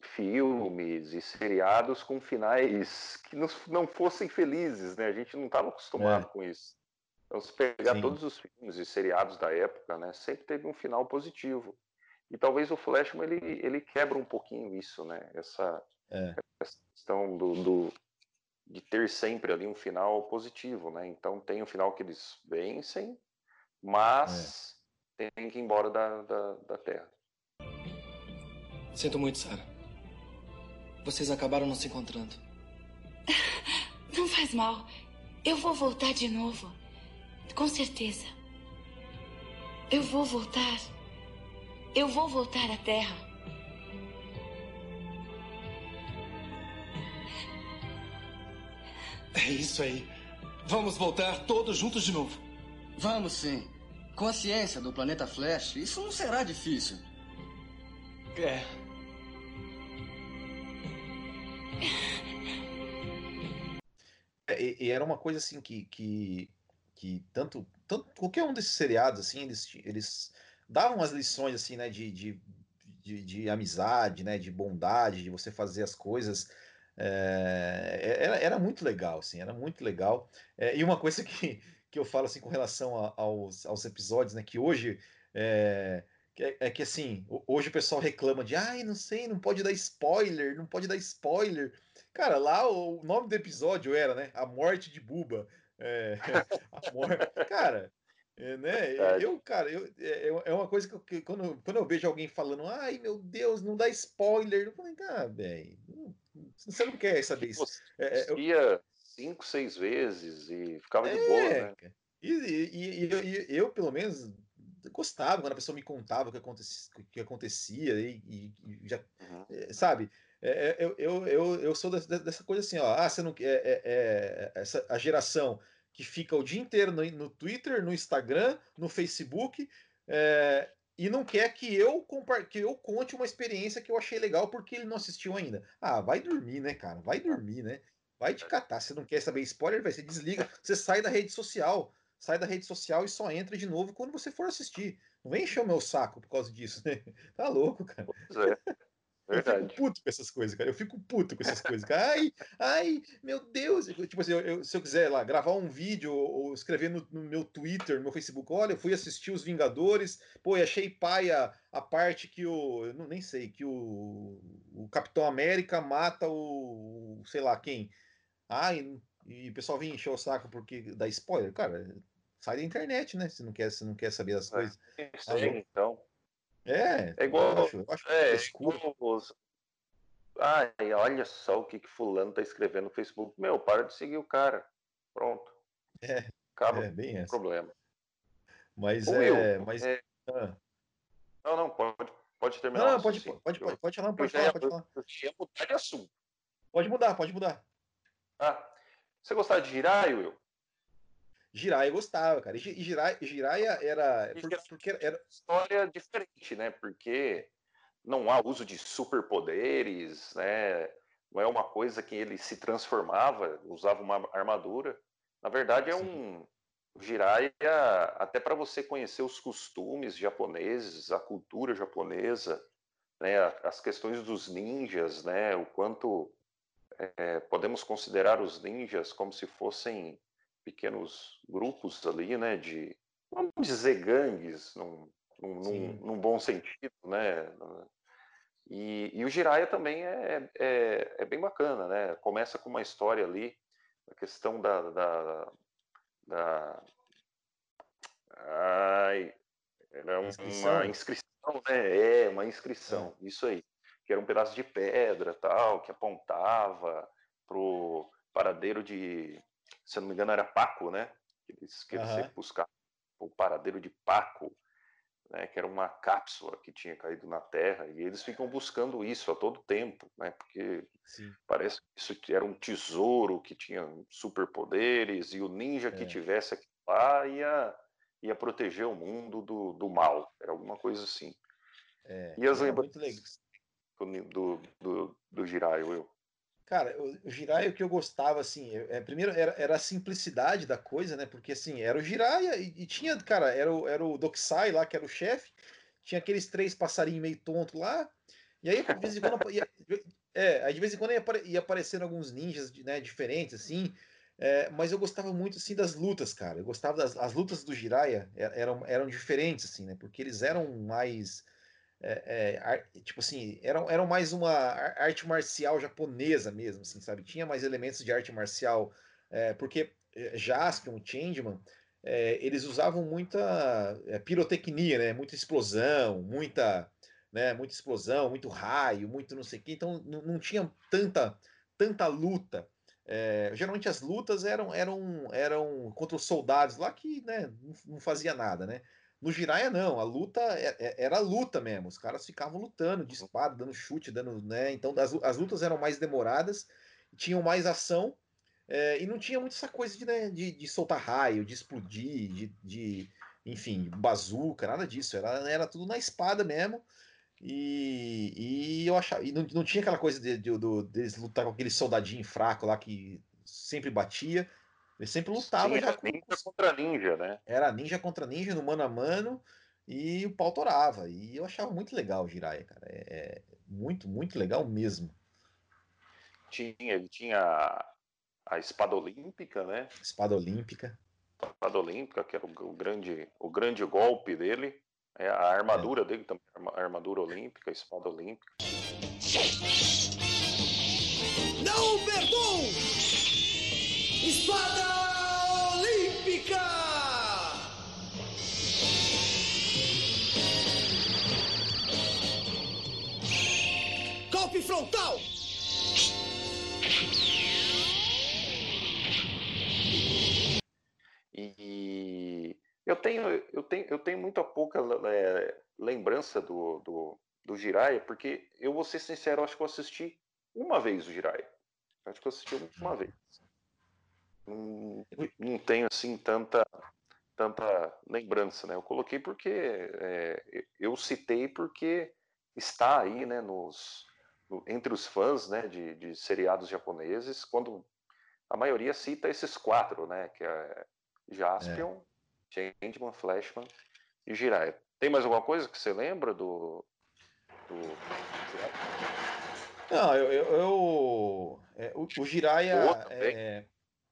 filmes e seriados com finais que não, não fossem felizes, né? A gente não estava acostumado é. com isso. Então, se pegar Sim. todos os filmes e seriados da época, né, sempre teve um final positivo. E talvez o Flashman ele, ele quebra um pouquinho isso, né? Essa, é. essa questão do, do, de ter sempre ali um final positivo, né? Então tem um final que eles vencem, mas é. tem que ir embora da, da, da Terra. Sinto muito, Sarah. Vocês acabaram não se encontrando. Não faz mal. Eu vou voltar de novo. Com certeza. Eu vou voltar. Eu vou voltar à Terra. É isso aí. Vamos voltar todos juntos de novo. Vamos sim. Com a ciência do planeta Flash, isso não será difícil. É. é e, e, era uma coisa assim que, que, que tanto, tanto qualquer um desses seriados assim eles, eles davam umas lições assim, né, de, de, de, de amizade, né, de bondade, de você fazer as coisas. É, era, era muito legal, assim, era muito legal. É, e uma coisa que, que eu falo assim com relação a, aos, aos episódios, né, que hoje é, é, é, que assim, hoje o pessoal reclama de ai, não sei, não pode dar spoiler, não pode dar spoiler. Cara, lá o nome do episódio era, né? A morte de Buba. É, a morte. Cara, é, né? Eu, cara, eu, é, é, é uma coisa que, eu, que, quando, quando eu vejo alguém falando, ai meu Deus, não dá spoiler, eu falei, ah, velho, você não quer saber isso. É, é eu... cinco, seis vezes e ficava de boa, né? E, e, e, e, eu, pelo menos, gostava quando a pessoa me contava o que acontecia, o que acontecia e, já, uhum. sabe? eu, eu, eu, eu sou dessa, dessa coisa assim, ó, ah, você não quer, é, é, essa, a geração que fica o dia inteiro no, no Twitter, no Instagram, no Facebook, é, e não quer que eu que eu conte uma experiência que eu achei legal porque ele não assistiu ainda. Ah, vai dormir, né, cara? Vai dormir, né? Vai te catar. Você não quer saber spoiler, vai, você desliga, você sai da rede social, sai da rede social e só entra de novo quando você for assistir. Não vem encher o meu saco por causa disso, né? Tá louco, cara. Pois é. Verdade. Eu fico puto com essas coisas, cara. Eu fico puto com essas coisas, cara. Ai, ai, meu Deus. Tipo assim, eu, eu, se eu quiser lá gravar um vídeo ou escrever no, no, meu Twitter, no meu Facebook, olha, eu fui assistir Os Vingadores, pô, e achei paia a parte que o. Eu não, nem sei, que o, o Capitão América mata o. sei lá quem. Ai, e o pessoal vem encher o saco porque dá spoiler. Cara, sai da internet, né? Se não quer, se não quer saber as é, coisas. Sim, então. É, é igual. Eu acho, eu acho é, igual os... Ai, olha só o que, que fulano tá escrevendo no Facebook. Meu, para de seguir o cara. Pronto. É. Acaba é, bem o problema. Mas Ô, é. Will, mas... É... Ah. Não, não, pode, pode terminar. Não, não pode, pode, pode, pode, pode falar, pode falar, pode falar. Eu ia mudar de assunto. Pode mudar, pode mudar. Ah, você gostava de girar, Will? Jiraiya gostava, cara. E Jiraiya, Jiraiya era. Porque era. História diferente, né? Porque não há uso de superpoderes, né? Não é uma coisa que ele se transformava, usava uma armadura. Na verdade, é um. Jiraiya, até para você conhecer os costumes japoneses, a cultura japonesa, né, as questões dos ninjas, né, o quanto é, podemos considerar os ninjas como se fossem pequenos grupos ali, né, de, vamos dizer, gangues, num, num, num bom sentido, né, e, e, o Jiraiya também é, é, é, bem bacana, né, começa com uma história ali, a questão da, da, da ai, era uma inscrição, inscrição né, é, uma inscrição, é. isso aí, que era um pedaço de pedra, tal, que apontava pro paradeiro de se eu não me engano, era Paco, né? Que eles, que eles uhum. buscavam o paradeiro de Paco, né? Que era uma cápsula que tinha caído na Terra, e eles ficam buscando isso a todo tempo, né? Porque Sim. parece que isso era um tesouro que tinha superpoderes, e o ninja é. que tivesse aqui lá ia, ia proteger o mundo do, do mal, era alguma coisa assim. É, e as lembranças do, do, do Jiraiya, eu Cara, o, Jiraiya, o que eu gostava, assim, é, primeiro era, era a simplicidade da coisa, né? Porque, assim, era o Jiraiya e, e tinha, cara, era o, era o Doksai lá, que era o chefe, tinha aqueles três passarinhos meio tonto lá, e aí, de vez em quando, ia, é, aí de vez em quando ia, ia aparecendo alguns ninjas né, diferentes, assim, é, mas eu gostava muito, assim, das lutas, cara, eu gostava das as lutas do Jiraiya, eram, eram diferentes, assim, né? Porque eles eram mais é, é, tipo assim, eram, eram mais uma arte marcial japonesa mesmo, assim, sabe? Tinha mais elementos de arte marcial, é, porque é, Jaspion, Changeman, é, eles usavam muita pirotecnia, né? Muita explosão, muita, né? Muita explosão, muito raio, muito não sei o que, então não, tinha tanta, tanta luta. geralmente as lutas eram, eram, eram contra os soldados lá que né, não fazia nada, né? No Jiraiya, não, a luta é, é, era luta mesmo. Os caras ficavam lutando de espada, dando chute, dando. né? Então as, as lutas eram mais demoradas, tinham mais ação, é, e não tinha muito essa coisa de, né, de, de, soltar raio, de explodir, de, de enfim, bazuca, nada disso. Era, era tudo na espada mesmo. E, e eu achava. E não, não tinha aquela coisa de, de, de, deles lutar com aquele soldadinho fraco lá que sempre batia. Ele sempre lutava Sim, já com... ninja contra ninja, né? Era ninja contra ninja no mano a mano e o pau torava. E eu achava muito legal o Jiraiya, cara. É, é muito, muito legal mesmo. Tinha, ele tinha a espada olímpica, né? Espada olímpica. Espada olímpica, que era o, o grande, o grande golpe dele. É a armadura é. dele também, a armadura olímpica, a espada olímpica. Não perdoo! Espada Olímpica! Golpe frontal! E eu tenho, eu tenho, eu tenho muito pouca é, lembrança do, do, do Jiraiya, porque eu vou ser sincero, acho que eu assisti uma vez o Jiraiya. Acho que eu assisti uma vez não, não tenho assim tanta tanta lembrança, né? Eu coloquei porque é, eu citei porque está aí, né, nos no, entre os fãs, né, de, de, seriados japoneses, quando a maioria cita esses quatro, né, que é Jaspion, é. Changeman, Flashman e Jiraiya. Tem mais alguma coisa que você lembra do, do... Não, eu, eu, eu é, o, o Jiraiya é,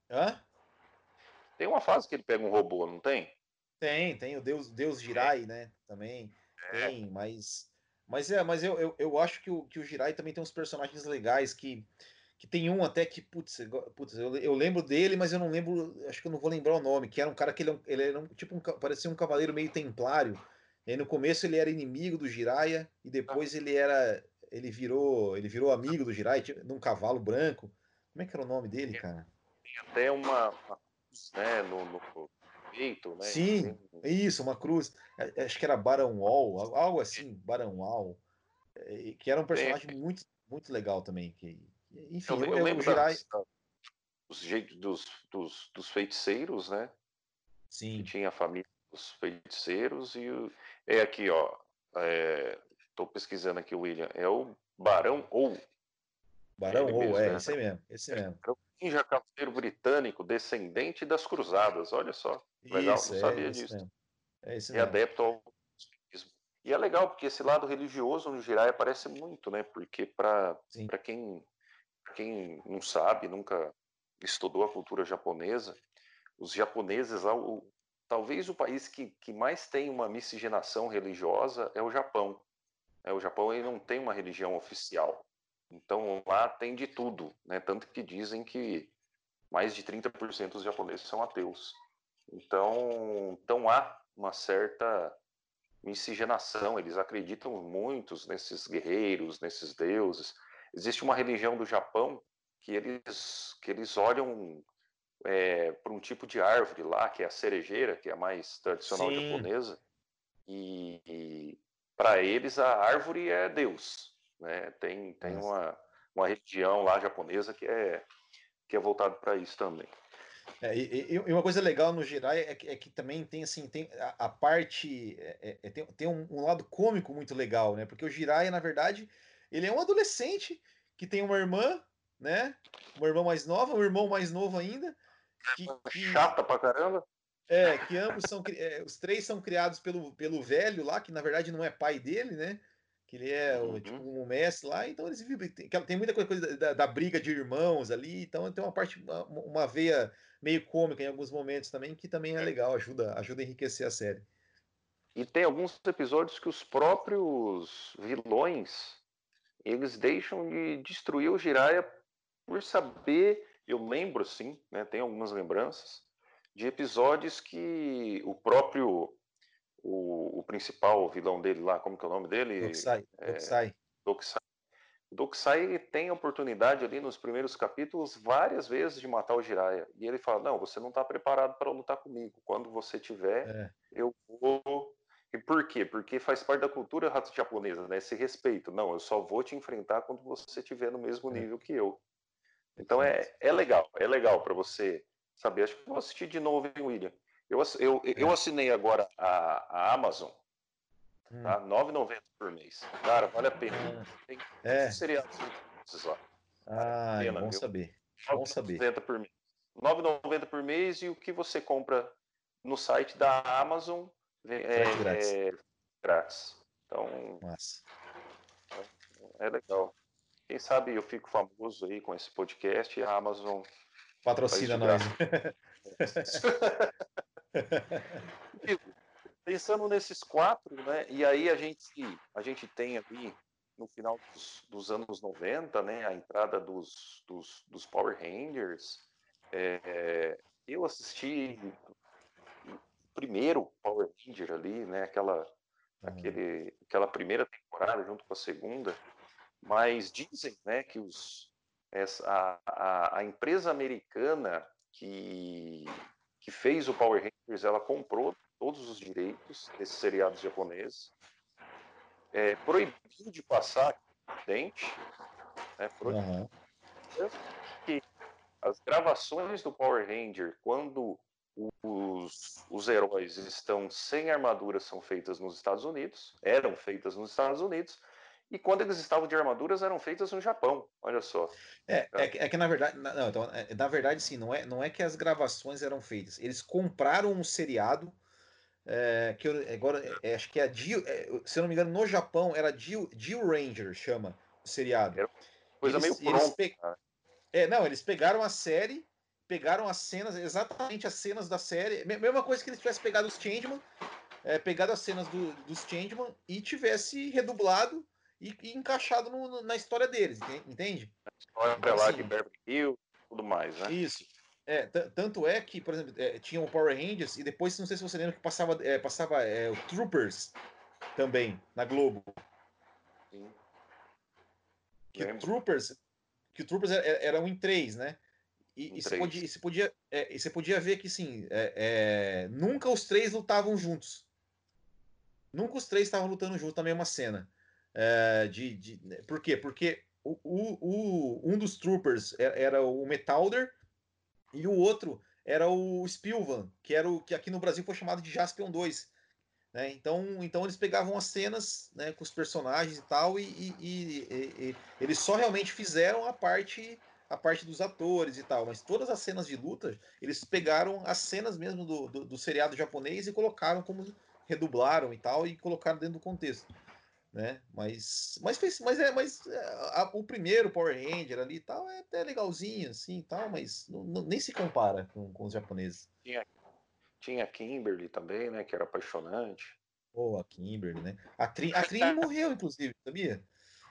Hã? Tem uma fase que ele pega um robô, não tem? Tem, tem o Deus, Deus Jirai, né? Também. É. Tem, mas. Mas é, mas eu, eu, eu acho que o, que o Jirai também tem uns personagens legais que. Que tem um até que, putz, putz eu, eu lembro dele, mas eu não lembro, acho que eu não vou lembrar o nome, que era um cara que ele, é ele era um, tipo um, parecia um cavaleiro meio templário. E aí no começo ele era inimigo do Jiraiya e depois ele era ele virou, ele virou amigo do Jiraiya, tipo, num cavalo branco. Como é que era o nome dele, cara? Até uma, uma cruz, né, no, no, peito, né? Sim, Tem... isso, uma cruz. É, é, acho que era Barão Wall, algo assim, Barão Wall, é, que era um personagem muito, muito legal também. Que, enfim, eu, eu, eu lembro Jirai... dos, dos, dos, dos feiticeiros, né? Sim. Que tinha a família dos feiticeiros e o... é aqui, ó. Estou é... pesquisando aqui William. É o Barão ou Barão ou, é, né? esse mesmo, esse mesmo ninja cavaleiro britânico, descendente das cruzadas. Olha só, legal, isso, não sabia é disso. É isso e adepto ao e é legal porque esse lado religioso no Jirai aparece muito, né? Porque para quem quem não sabe, nunca estudou a cultura japonesa, os japoneses, o, talvez o país que, que mais tem uma miscigenação religiosa é o Japão. É, o Japão ele não tem uma religião oficial. Então lá tem de tudo, né? Tanto que dizem que mais de 30% dos japoneses são ateus. Então, então há uma certa miscigenação, eles acreditam muitos nesses guerreiros, nesses deuses. Existe uma religião do Japão que eles, que eles olham é, para um tipo de árvore lá, que é a cerejeira, que é a mais tradicional Sim. japonesa, e, e para eles a árvore é Deus. Né? Tem, tem uma, uma região lá japonesa que é, que é voltado para isso também. É, e, e, uma coisa legal no Jirai é que, é que também tem assim tem a, a parte é, é, é, tem, tem um, um, lado cômico muito legal, né? Porque o Jirai, na verdade, ele é um adolescente que tem uma irmã né? Uma irmã mais nova, um irmão mais novo ainda. Que, que... Chata pra caramba. É, que ambos são. É, os três são criados pelo, pelo velho lá, que na verdade não é pai dele, né? Que ele é o, uhum. tipo, um mestre lá, então eles vivem. Tem, tem muita coisa da, da, briga de irmãos ali, então tem uma parte, uma, uma veia meio cômica em alguns momentos também, que também é legal, ajuda, ajuda a enriquecer a série. E tem alguns episódios que os próprios vilões eles deixam de destruir o Jiraiya por saber, eu lembro sim, né, tem algumas lembranças, de episódios que o próprio o, o principal vilão dele lá, como que é o nome dele? Dokusai. É. O Dokusai tem a oportunidade ali nos primeiros capítulos várias vezes de matar o Jiraiya. E ele fala: Não, você não está preparado para lutar comigo. Quando você tiver, é. eu vou. E por quê? Porque faz parte da cultura japonesa, né? Esse respeito. Não, eu só vou te enfrentar quando você estiver no mesmo é. nível que eu. Então é, é legal, é legal para você saber. Acho que vou assistir de novo, hein, William? Eu, eu, eu é. assinei agora a, a Amazon, hum. tá? R$ 9,90 por mês. Cara, vale a pena. Tem é. seriados lá. Ah, pena, bom viu? saber. Bom saber. por mês. 9,90 por mês e o que você compra no site da Amazon é, é grátis. É grátis. Então, Nossa. é legal. Quem sabe eu fico famoso aí com esse podcast e a Amazon patrocina nós. Pensando nesses quatro, né? E aí a gente, a gente tem ali no final dos, dos anos 90, né? A entrada dos, dos, dos Power Rangers. É, eu assisti primeiro Power Ranger ali, né? Aquela, uhum. aquele, aquela primeira temporada junto com a segunda. Mas dizem, né? Que os, essa, a, a, a empresa americana que que fez o Power Rangers, ela comprou todos os direitos desses seriados japoneses, é, proibiu de passar dente, né, proibiu uhum. que as gravações do Power Ranger, quando os, os heróis estão sem armadura, são feitas nos Estados Unidos, eram feitas nos Estados Unidos, e quando eles estavam de armaduras eram feitas no Japão. Olha só. É, é, é que na verdade, não, então, é, na verdade sim, não é, não é que as gravações eram feitas. Eles compraram um seriado é, que eu, agora é, acho que é a Dio, é, se eu não me engano, no Japão era Dio, Dio Ranger chama o seriado. Era coisa eles, meio pronta. Pe... É, não, eles pegaram a série, pegaram as cenas, exatamente as cenas da série, mesma coisa que eles tivessem pegado os Changeman, é, pegado as cenas do, dos Changeman e tivesse redublado e, e encaixado no, na história deles, entende? História então, lá assim, de Beverly Hills, tudo mais, né? Isso. É, tanto é que, por exemplo, é, tinha o Power Rangers e depois, não sei se você lembra que passava, é, passava é, o Troopers também na Globo. Sim. Que o Troopers, que Troopers era, era um em três, né? E, e, você podia, e, você podia, é, e você podia ver que, sim, é, é, nunca os três lutavam juntos. Nunca os três estavam lutando juntos na mesma cena. É, de, de, né, por quê? Porque o, o, o, um dos troopers era o Metalder e o outro era o Spilvan, que era o que aqui no Brasil foi chamado de Jaspion 2. Né? Então, então eles pegavam as cenas né, com os personagens e tal, e, e, e, e, eles só realmente fizeram a parte a parte dos atores e tal, mas todas as cenas de luta eles pegaram as cenas mesmo do, do, do seriado japonês e colocaram como redublaram e tal e colocaram dentro do contexto né? Mas, mas, fez, mas é, mas é, a, o primeiro Power Ranger ali e tal é até legalzinho assim, tal, mas não, não, nem se compara com, com os japoneses. Tinha, tinha Kimberly também, né? Que era apaixonante. Pô, oh, a Kimberly, né? A, a Trin morreu, inclusive, sabia?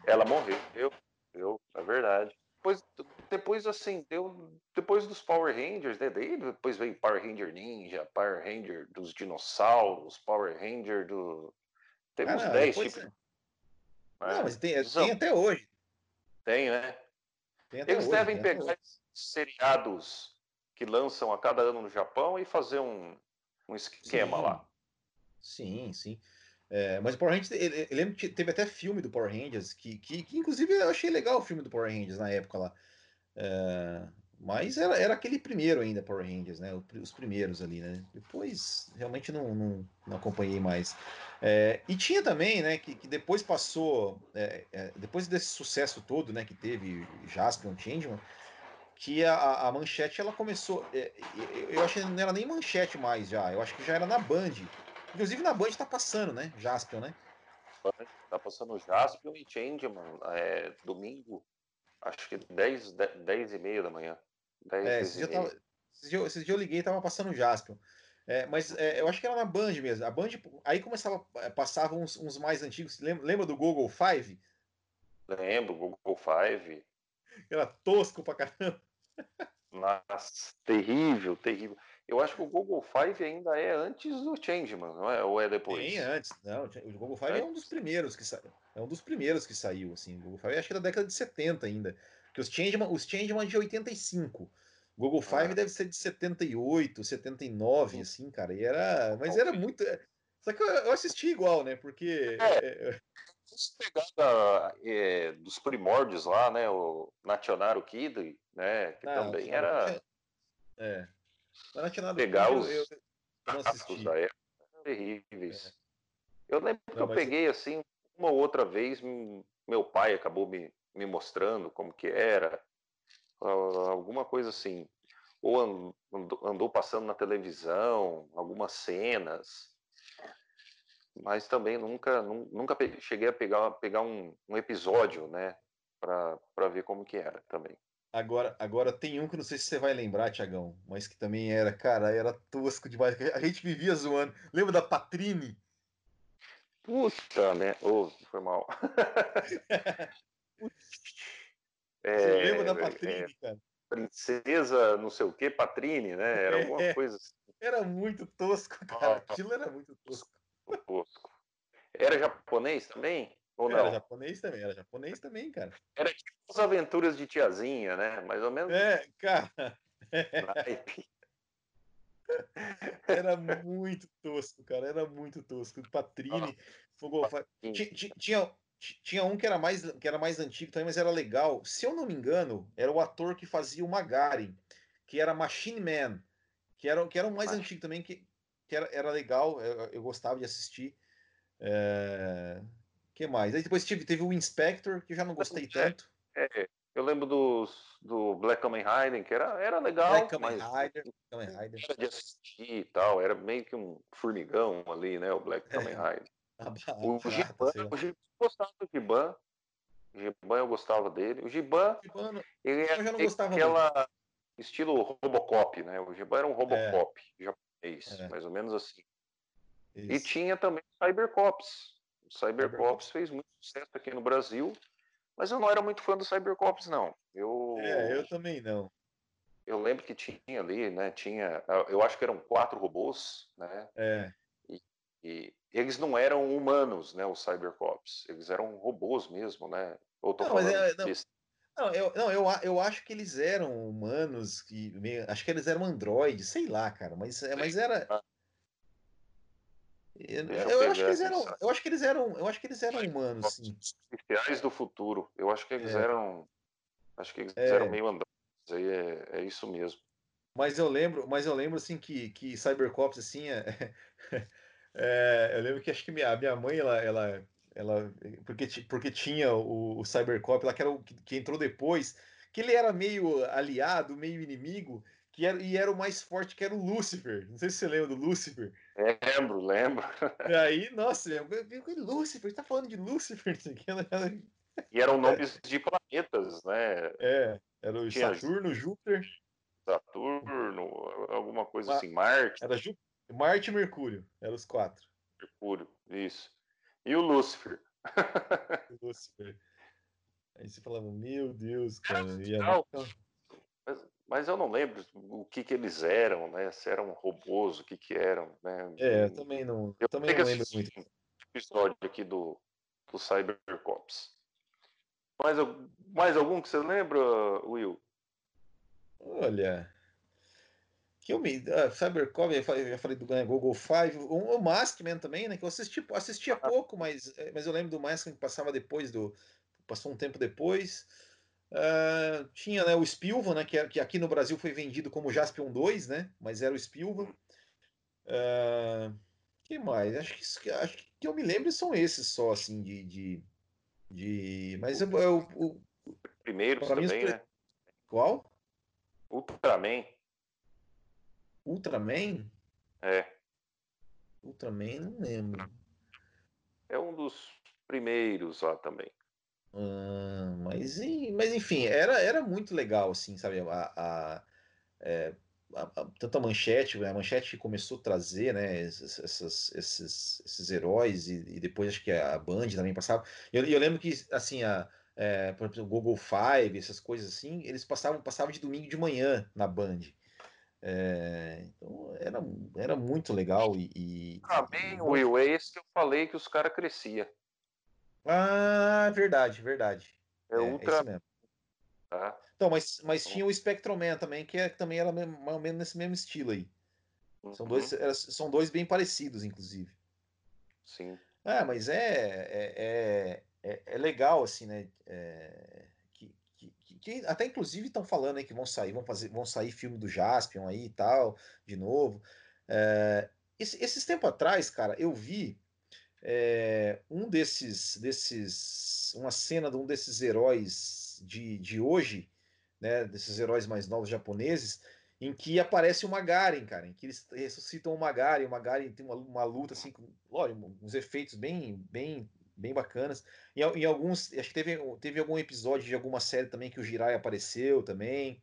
Ela morreu, eu, eu, é verdade. Depois, depois assim, deu, depois dos Power Rangers, né? Daí depois veio Power Ranger Ninja, Power Ranger dos dinossauros, Power Ranger do. Temos ah, 10 tipos. É. Não, mas tem, tem até hoje. Tem, né? Tem Eles hoje, devem pegar seriados que lançam a cada ano no Japão e fazer um, um esquema sim. lá. Sim, sim. É, mas o Power Rangers, eu lembro que teve até filme do Power Rangers, que, que, que, inclusive eu achei legal o filme do Power Rangers na época lá. É, Mas era, era aquele primeiro ainda, Power Rangers, né? Os primeiros ali, né? Depois realmente não, não, não acompanhei mais. É, e tinha também, né, que, que depois passou, é, é, depois desse sucesso todo, né, que teve Jaspion Changeman, que a, a manchete ela começou. É, eu acho que não era nem manchete mais já, eu acho que já era na Band. Inclusive na Band tá passando, né? Jaspion, né? Tá passando Jaspion e Changeman, é, domingo, acho que 10, 10, e meia da manhã. 10, é, esse dia, tava, esse, dia, esse dia eu liguei e tava passando Jaspion. É, mas é, eu acho que era na Band mesmo. A Band, aí começava, é, passava uns, uns mais antigos. Lembra, lembra do Google Five? Lembro, Google Five. Era tosco pra caramba. Nossa, terrível, terrível. Eu acho que o Google Five ainda é antes do Changeman, não é? Ou é depois? Bem antes. Não, o Google Five é, é um dos primeiros que saiu. É um dos primeiros que saiu, assim. O Google Five acho que é da década de 70 ainda. Porque os Changeman, os Changeman de 85. Google Five ah. deve ser de 78, 79, assim, cara. E era. Mas era muito. Só que eu assisti igual, né? Porque. É. é essa pegada é, dos primórdios lá, né? O Nationaro Kid, né? Que ah, também era. É. Nationaro Pegar Kid, os eu, eu não assisti. da época terríveis. É. Eu lembro não, que eu peguei assim, uma ou outra vez, meu pai acabou me, me mostrando como que era, alguma coisa assim. Ou andou, andou passando na televisão, algumas cenas mas também nunca, nunca cheguei a pegar, pegar um, um episódio, né, para ver como que era também. Agora, agora tem um que não sei se você vai lembrar, Tiagão, mas que também era, cara, era tosco demais. A gente vivia zoando. Lembra da Patrine? Puta, né? Oh, foi mal. é, você lembra da Patrine, é, cara? Princesa não sei o que, Patrine, né? Era alguma é, coisa assim. Era muito tosco, cara. Aquilo era muito tosco tosco. Era japonês também? Ou não? Era japonês também, era japonês também, cara. Era tipo as aventuras de tiazinha, né? Mais ou menos. É, cara. Era muito tosco, cara. Era muito tosco. Patrine, ah, tinha, tinha um que era, mais, que era mais antigo também, mas era legal. Se eu não me engano, era o ator que fazia o Magarin, que era Machine Man, que era, que era o mais Machine. antigo também, que, que era, era legal, eu, eu gostava de assistir. É... que mais? Aí depois teve, teve o Inspector, que eu já não gostei é, tanto. É, eu lembro dos, do Black Kamen Rider, que era, era legal. Black Kamen Rider, Kamen Rider. Era de assistir e tal, era meio que um formigão ali, né? O Black é. Kamen Rider. o Giban, o Giban gostava do Giban. O Giban eu gostava dele. O Giban, Giban ele era aquela dele. estilo Robocop, né? O Giban era um Robocop. É. É isso, é. mais ou menos assim. Isso. E tinha também o Cybercops. O Cybercops fez muito sucesso aqui no Brasil, mas eu não era muito fã do Cybercops, não. Eu, é, eu também não. Eu lembro que tinha ali, né? Tinha, eu acho que eram quatro robôs, né? É. E, eles não eram humanos, né? Os Cybercops, eles eram robôs mesmo, né? Ou tô não, falando é, não, não, eu, não eu, eu acho que eles eram humanos, que acho que eles eram androides, sei lá, cara, mas, é, mas era. Eu, eu, eu acho que eles eram, eu acho que eles eram, eu acho que eles eram humanos, sim. Especiais do futuro. Eu acho que eles é. eram, acho que eles é. eram meio androides. Aí é, é isso mesmo. Mas eu lembro, mas eu lembro assim que que Cybercops assim é, é, eu lembro que acho que minha, minha mãe ela, ela ela, porque, porque tinha o, o Cybercop lá, que, era o, que, que, entrou depois, que ele era meio aliado, meio inimigo, que era, e era o mais forte, que era o Lucifer. Não sei se você lembra do Lucifer. Lembro, lembro. E aí, nossa, Lucifer, tá falando de Lucifer? E eram nomes de planetas, né? É, era o Saturno, Júpiter. Saturno, alguma coisa assim, Marte. Era Jú... Marte e Mercúrio, eram os quatro. Mercúrio, isso. E o Lúcifer. Lúcifer. Aí você falava, meu Deus, cara. Não, mas, mas, eu não lembro o que, que eles eram, né? Se eram robôs, o que, que eram, né? É, eu também não, eu também não lembro muito. episódio aqui do, do Cybercops. Mais, mais algum que você lembra, Will? Olha, que eu me. Uh, Cybercop, eu falei, já falei do né, Google Five, o, o Maskman também, né? Que eu assisti, assistia pouco, mas, eh, mas eu lembro do Maskman que passava depois do. Passou um tempo depois. Uh, tinha né, o Spilva, né, que, que, aqui no Brasil foi vendido como Jaspion 2, né, mas era o Spilva. Uh, que mais? Acho que, acho que eu me lembro são esses só, assim, de. de, de... Mas eu, eu, o Primeiro também, né? Qual? Ultraman. Ultraman? É. Ultraman, não lembro. É um dos primeiros lá também. Ah, mas, mas enfim, era, era muito legal, assim, sabe? A, a, é, a, a, tanto a manchete, a manchete começou a trazer, né, esses, esses, esses heróis, e, e, depois acho que a Band também passava. Eu, eu lembro que, assim, a, é, por exemplo, o Google Five, essas coisas assim, eles passavam, passavam de domingo de manhã na Band. É, então era, era muito legal e. Também, e, Will, é esse que eu falei que os caras cresciam. Ah, verdade, verdade. É, é ultra. É mesmo. Tá. Então, mas, mas tinha o Spectroman também, que é, também era mais ou menos nesse mesmo estilo aí. São, uhum. dois, era, são dois bem parecidos, inclusive. Sim. Ah, mas é, é, é, é, é legal, assim, né? É, que, até inclusive estão falando aí que vão sair, vão fazer, vão sair filme do Jaspion aí e tal, de novo. É, esse, esses tempos atrás, cara, eu vi é, um desses, desses, uma cena de um desses heróis de, de hoje, né, desses heróis mais novos japoneses, em que aparece o Magaren, cara, em que eles ressuscitam o Magaren, o Magaren tem uma, uma luta assim, com, lógico, uns efeitos bem, bem, bem bacanas. Em, em, alguns, acho que teve, teve algum episódio de alguma série também que o Jirai apareceu também.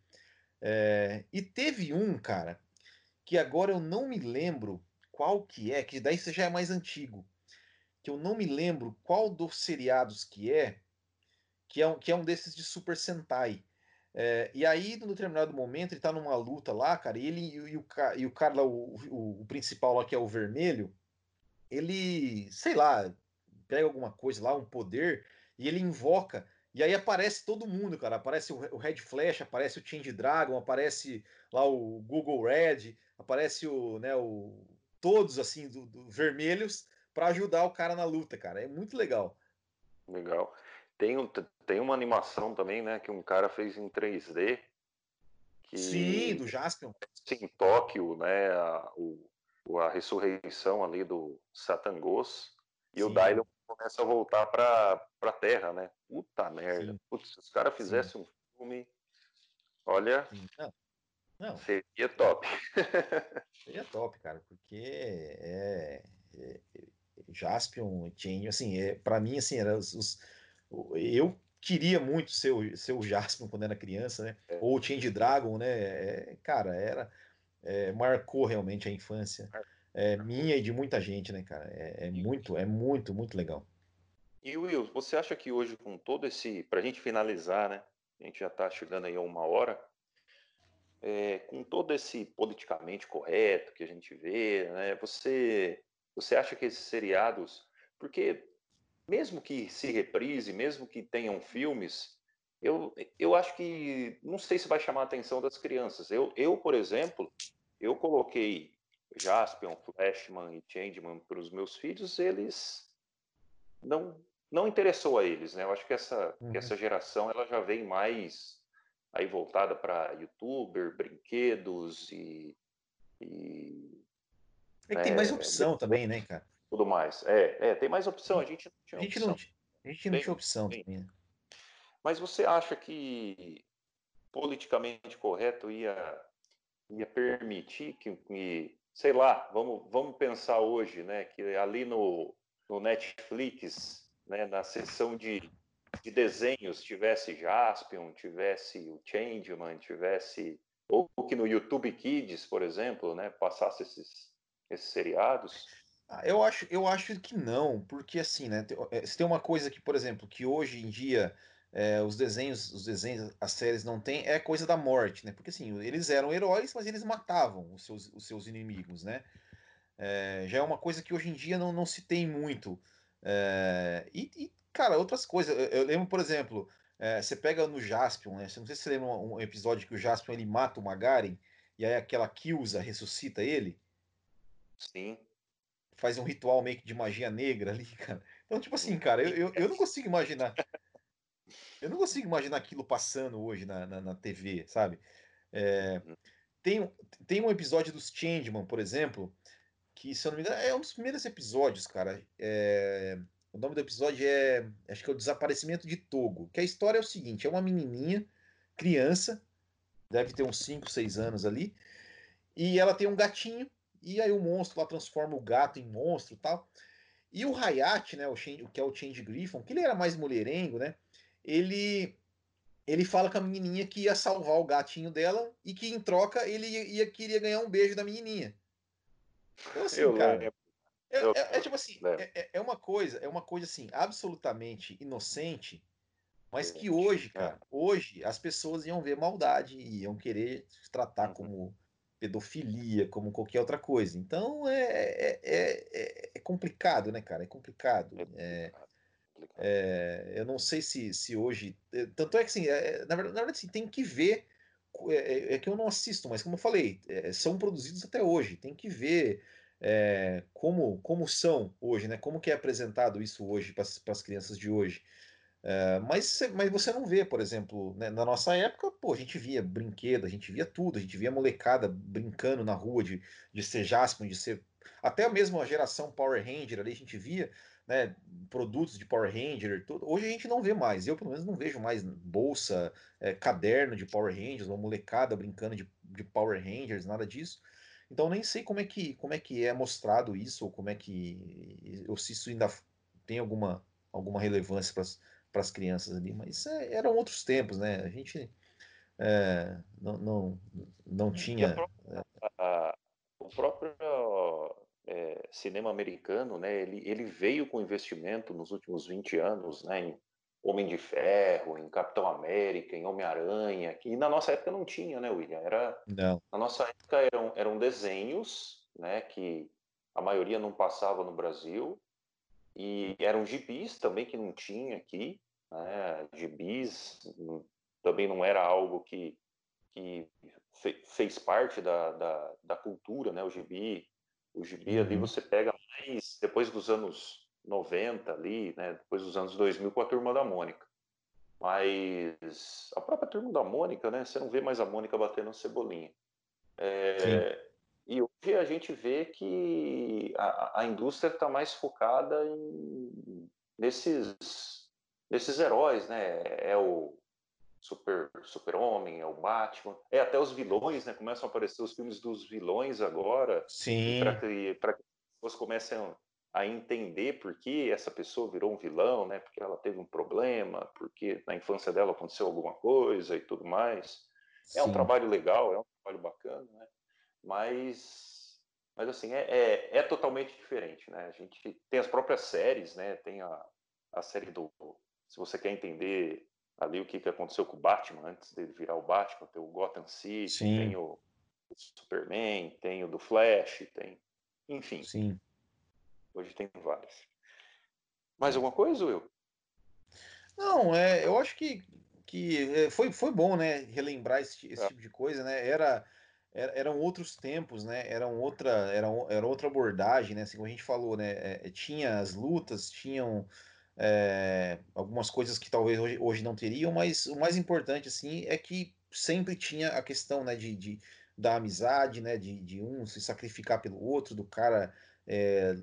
É, e teve um, cara, que agora eu não me lembro qual que é, que daí já é mais antigo, que eu não me lembro qual dos seriados que é, que é um, que é um desses de Super Sentai. É, e aí, no determinado momento, ele tá numa luta lá, cara, e ele e o, e o cara lá, o, o, o, principal lá, que é o vermelho, ele, sei lá, pega alguma coisa lá, um poder, e ele invoca, e aí aparece todo mundo, cara. Aparece o, Red Flash, aparece o Change Dragon, aparece lá o Google Red, aparece o, né, o todos assim do, do vermelhos para ajudar o cara na luta, cara. É muito legal. Legal. Tem, um, tem uma animação também, né, que um cara fez em 3D. Que, Sim, do Jaspion. Sim, Tóquio, né, a, o, a ressurreição ali do Satangos. E Sim. o Dylion começa a voltar para a Terra, né? Puta merda. Putz, se os caras fizessem um filme, olha, não, não. seria top. seria top, cara, porque é, é, Jaspion, Chain, assim, é, para mim, assim, era os, os, eu queria muito ser o, ser o Jaspion quando era criança, né? É. Ou o Change Dragon, né? É, cara, era é, marcou realmente a infância é, minha e de muita gente, né, cara? É, é muito, é muito, muito legal. E Will, você acha que hoje com todo esse, para a gente finalizar, né? A gente já está chegando aí a uma hora. É, com todo esse politicamente correto que a gente vê, né? Você você acha que esses seriados, porque mesmo que se reprise, mesmo que tenham filmes, eu, eu acho que não sei se vai chamar a atenção das crianças. Eu, eu por exemplo, eu coloquei Jaspion, Flashman e Changeman para os meus filhos, eles não não interessou a eles, né? Eu acho que essa, uhum. que essa geração ela já vem mais aí voltada para youtuber, brinquedos e, e é que tem mais é, opção também, né, cara? Tudo mais. É, é, tem mais opção. A gente não tinha a gente opção. Não, a gente não tinha opção também. Né? Mas você acha que politicamente correto ia, ia permitir que, que, sei lá, vamos, vamos pensar hoje, né, que ali no, no Netflix, né, na seção de, de desenhos, tivesse Jaspion, tivesse o Changeman, tivesse ou que no YouTube Kids, por exemplo, né, passasse esses esses seriados? Ah, eu acho, eu acho que não, porque assim, né? Eh, se tem uma coisa que, por exemplo, que hoje em dia é, os desenhos, os desenhos, as séries não têm, é coisa da morte, né? Porque assim, eles eram heróis, mas eles matavam os seus, os seus inimigos, né? É, já é uma coisa que hoje em dia não, não se tem muito. É, e, e, cara, outras coisas. Eu, eu lembro, por exemplo, você pega no Jaspion, né? Não sei se você lembra um, um episódio que o Jaspion ele mata o Magaren, e aí aquela Kyusa ressuscita ele. Sim. Faz um ritual meio que de magia negra ali, cara. Então, tipo assim, cara, eu, eu, eu não consigo imaginar. Eu não consigo imaginar aquilo passando hoje na, na, na TV, sabe? É, tem, tem um episódio dos Changeman, por exemplo, que, se eu não me engano, é um dos primeiros episódios, cara. É, o nome do episódio é, acho que é o Desaparecimento de Togo, que a história é o seguinte, é uma menininha, criança, deve ter uns 5, 6 anos ali, e ela tem um gatinho, e aí o monstro lá transforma o gato em monstro e tal. E o Hayat, né, o, Change, que é o Change Griffon, que ele era mais mulherengo, né, ele ele fala com a menininha que ia salvar o gatinho dela e que em troca ele ia, ia queria ganhar um beijo da menininha. Então assim, eu cara, é, é, é, tipo assim, é, é, é, uma coisa, é uma coisa assim, absolutamente inocente, mas que hoje, é. cara, hoje as pessoas iam ver maldade e iam querer tratar uhum. como pedofilia, como qualquer outra coisa. Então é, é, é, é complicado, né, cara? É complicado. É, é, eu não sei se, se hoje. Tanto é que assim, na verdade, na verdade assim, tem que ver. É, que eu não assisto, mas como eu falei, são produzidos até hoje. Tem que ver é, como, como são hoje, né? Como que é apresentado isso hoje para as crianças de hoje. É, mas, mas você não vê, por exemplo, né, na nossa época, pô, a gente via brinquedo, a gente via tudo, a gente via molecada brincando na rua de, de ser Jaspion, de ser. Até mesmo a geração Power Ranger ali, a gente via né, produtos de Power Ranger, tudo. Hoje a gente não vê mais, eu pelo menos não vejo mais bolsa, é, caderno de Power Rangers, uma molecada brincando de, de Power Rangers, nada disso. Então nem sei como é que como é que é mostrado isso ou como é que ou se isso ainda tem alguma alguma relevância para as crianças ali, mas é, eram outros tempos, né? A gente é, não, não, não tinha. Própria, a, o próprio é, cinema americano, né? Ele, ele veio com investimento nos últimos 20 anos, né? Em Homem de Ferro, em Capitão América, em Homem-Aranha, que na nossa época não tinha, né, William? Era, não. Na nossa época eram, eram desenhos, né, que a maioria não passava no Brasil, e eram gibis também que não tinha aqui, né, gibis também não era algo que, que fez parte da, da, da cultura, né, o gibi, o gibi uhum. ali você pega mais depois dos anos 90 ali, né, depois dos anos 2000 com a Turma da Mônica. Mas a própria Turma da Mônica, né, você não vê mais a Mônica batendo cebolinha. É, e hoje a gente vê que a, a indústria está mais focada em, nesses, nesses heróis, né? É o super super homem, é o Batman, é até os vilões, né? Começam a aparecer os filmes dos vilões agora, sim, para que para que as pessoas comecem a entender por que essa pessoa virou um vilão, né? Porque ela teve um problema, porque na infância dela aconteceu alguma coisa e tudo mais. Sim. É um trabalho legal, é um trabalho bacana, né? Mas, mas assim, é, é, é, totalmente diferente, né? A gente tem as próprias séries, né? Tem a, a série do... Se você quer entender ali o que, que aconteceu com o Batman antes dele virar o Batman, tem o Gotham City, Sim. tem o, o Superman, tem o do Flash, tem... Enfim. Sim Hoje tem várias. Mais alguma coisa, Will? Não, é, eu acho que, que é, foi, foi bom, né, relembrar esse, esse é. tipo de coisa, né? Era, era, eram outros tempos, né? Era outra, era, era outra abordagem, né? Assim como a gente falou, né? É, tinha as lutas, tinham é, algumas coisas que talvez hoje, hoje não teriam, mas o mais importante, assim, é que sempre tinha a questão, né, de, de da amizade, né, de, de um se sacrificar pelo outro, do cara é,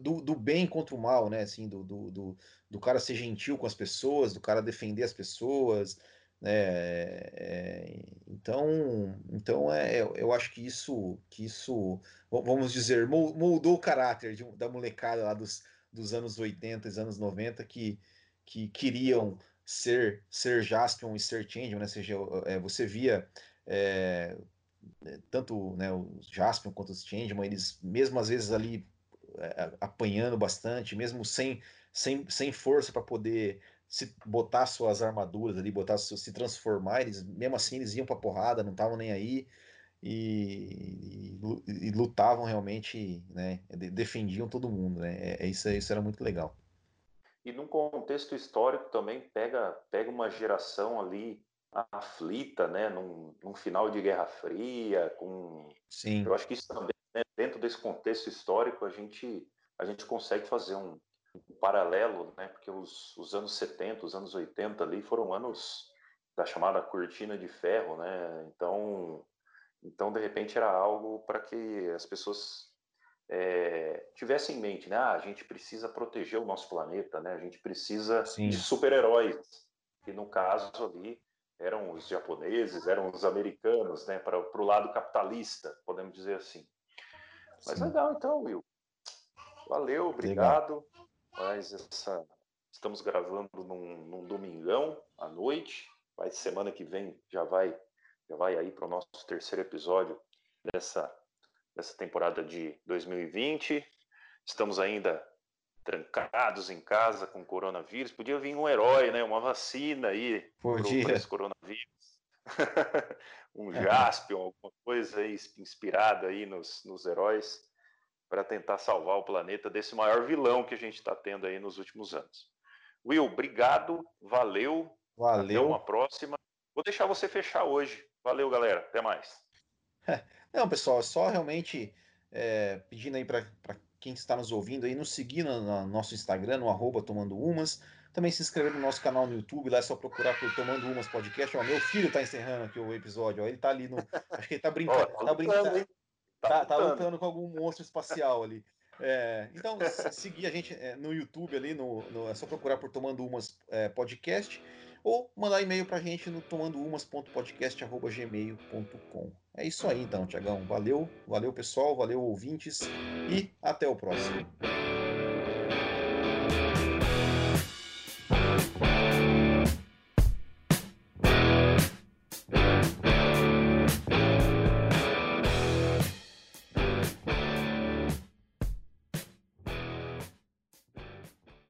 do, do, bem contra o mal, né? Assim, do, do, do, do, cara ser gentil com as pessoas, do cara defender as pessoas, né? É, então, então é, eu acho que isso, que isso, vamos dizer, moldou o caráter de, da molecada lá dos, dos anos 80 e anos 90 que, que queriam ser ser Jaspion e ser Changeman, né? Ou seja, é, você via é, né, tanto né, os Jaspion quanto os Changeman, eles mesmo às vezes ali é, apanhando bastante, mesmo sem, sem, sem força para poder se botar suas armaduras ali, botar se transformar, eles mesmo assim eles iam para porrada, não estavam nem aí e, e, e, lutavam realmente, né, defendiam todo mundo, né? É, é, isso, isso era muito legal. E num contexto histórico também pega pega uma geração ali aflita, né, num, num, final de Guerra Fria, com Sim. eu acho que isso também, né, dentro desse contexto histórico, a gente a gente consegue fazer um, um paralelo, né? Porque os, os anos 70, os anos 80 ali foram anos da chamada cortina de ferro, né? Então, então de repente era algo para que as pessoas é, tivessem em mente, né? Ah, a gente precisa proteger o nosso planeta, né? A gente precisa Sim. de super-heróis, que no caso ali eram os japoneses, eram os americanos, né? Para o lado capitalista, podemos dizer assim. Mas Sim. legal, então, Will. Valeu, obrigado. Legal. Mas essa estamos gravando num, num domingão à noite. Vai semana que vem já vai já vai aí para o nosso terceiro episódio dessa dessa temporada de 2020. Estamos ainda trancados em casa com coronavírus. Podia vir um herói, né? Uma vacina aí para esse coronavírus. um Jaspion, alguma coisa aí inspirada aí nos, nos heróis para tentar salvar o planeta desse maior vilão que a gente está tendo aí nos últimos anos. Will, obrigado, valeu. Valeu. Até uma próxima. Vou deixar você fechar hoje. Valeu, galera. Até mais. Não, pessoal, é só realmente é, pedindo aí para quem está nos ouvindo aí, nos seguir no, no nosso Instagram, no arroba Tomando Umas. Também se inscrever no nosso canal no YouTube, lá é só procurar por Tomando Umas Podcast. Ó, meu filho está encerrando aqui o episódio, ó, ele está ali no. Acho que ele está brincando. Oh, tá, brincando tá, tá, tá lutando com algum monstro espacial ali. É, então, seguir a gente é, no YouTube ali, no, no, é só procurar por Tomando Umas é, Podcast ou mandar e-mail para a gente no tomandoumas.podcast.gmail.com. É isso aí então, Tiagão. Valeu, valeu pessoal, valeu ouvintes e até o próximo.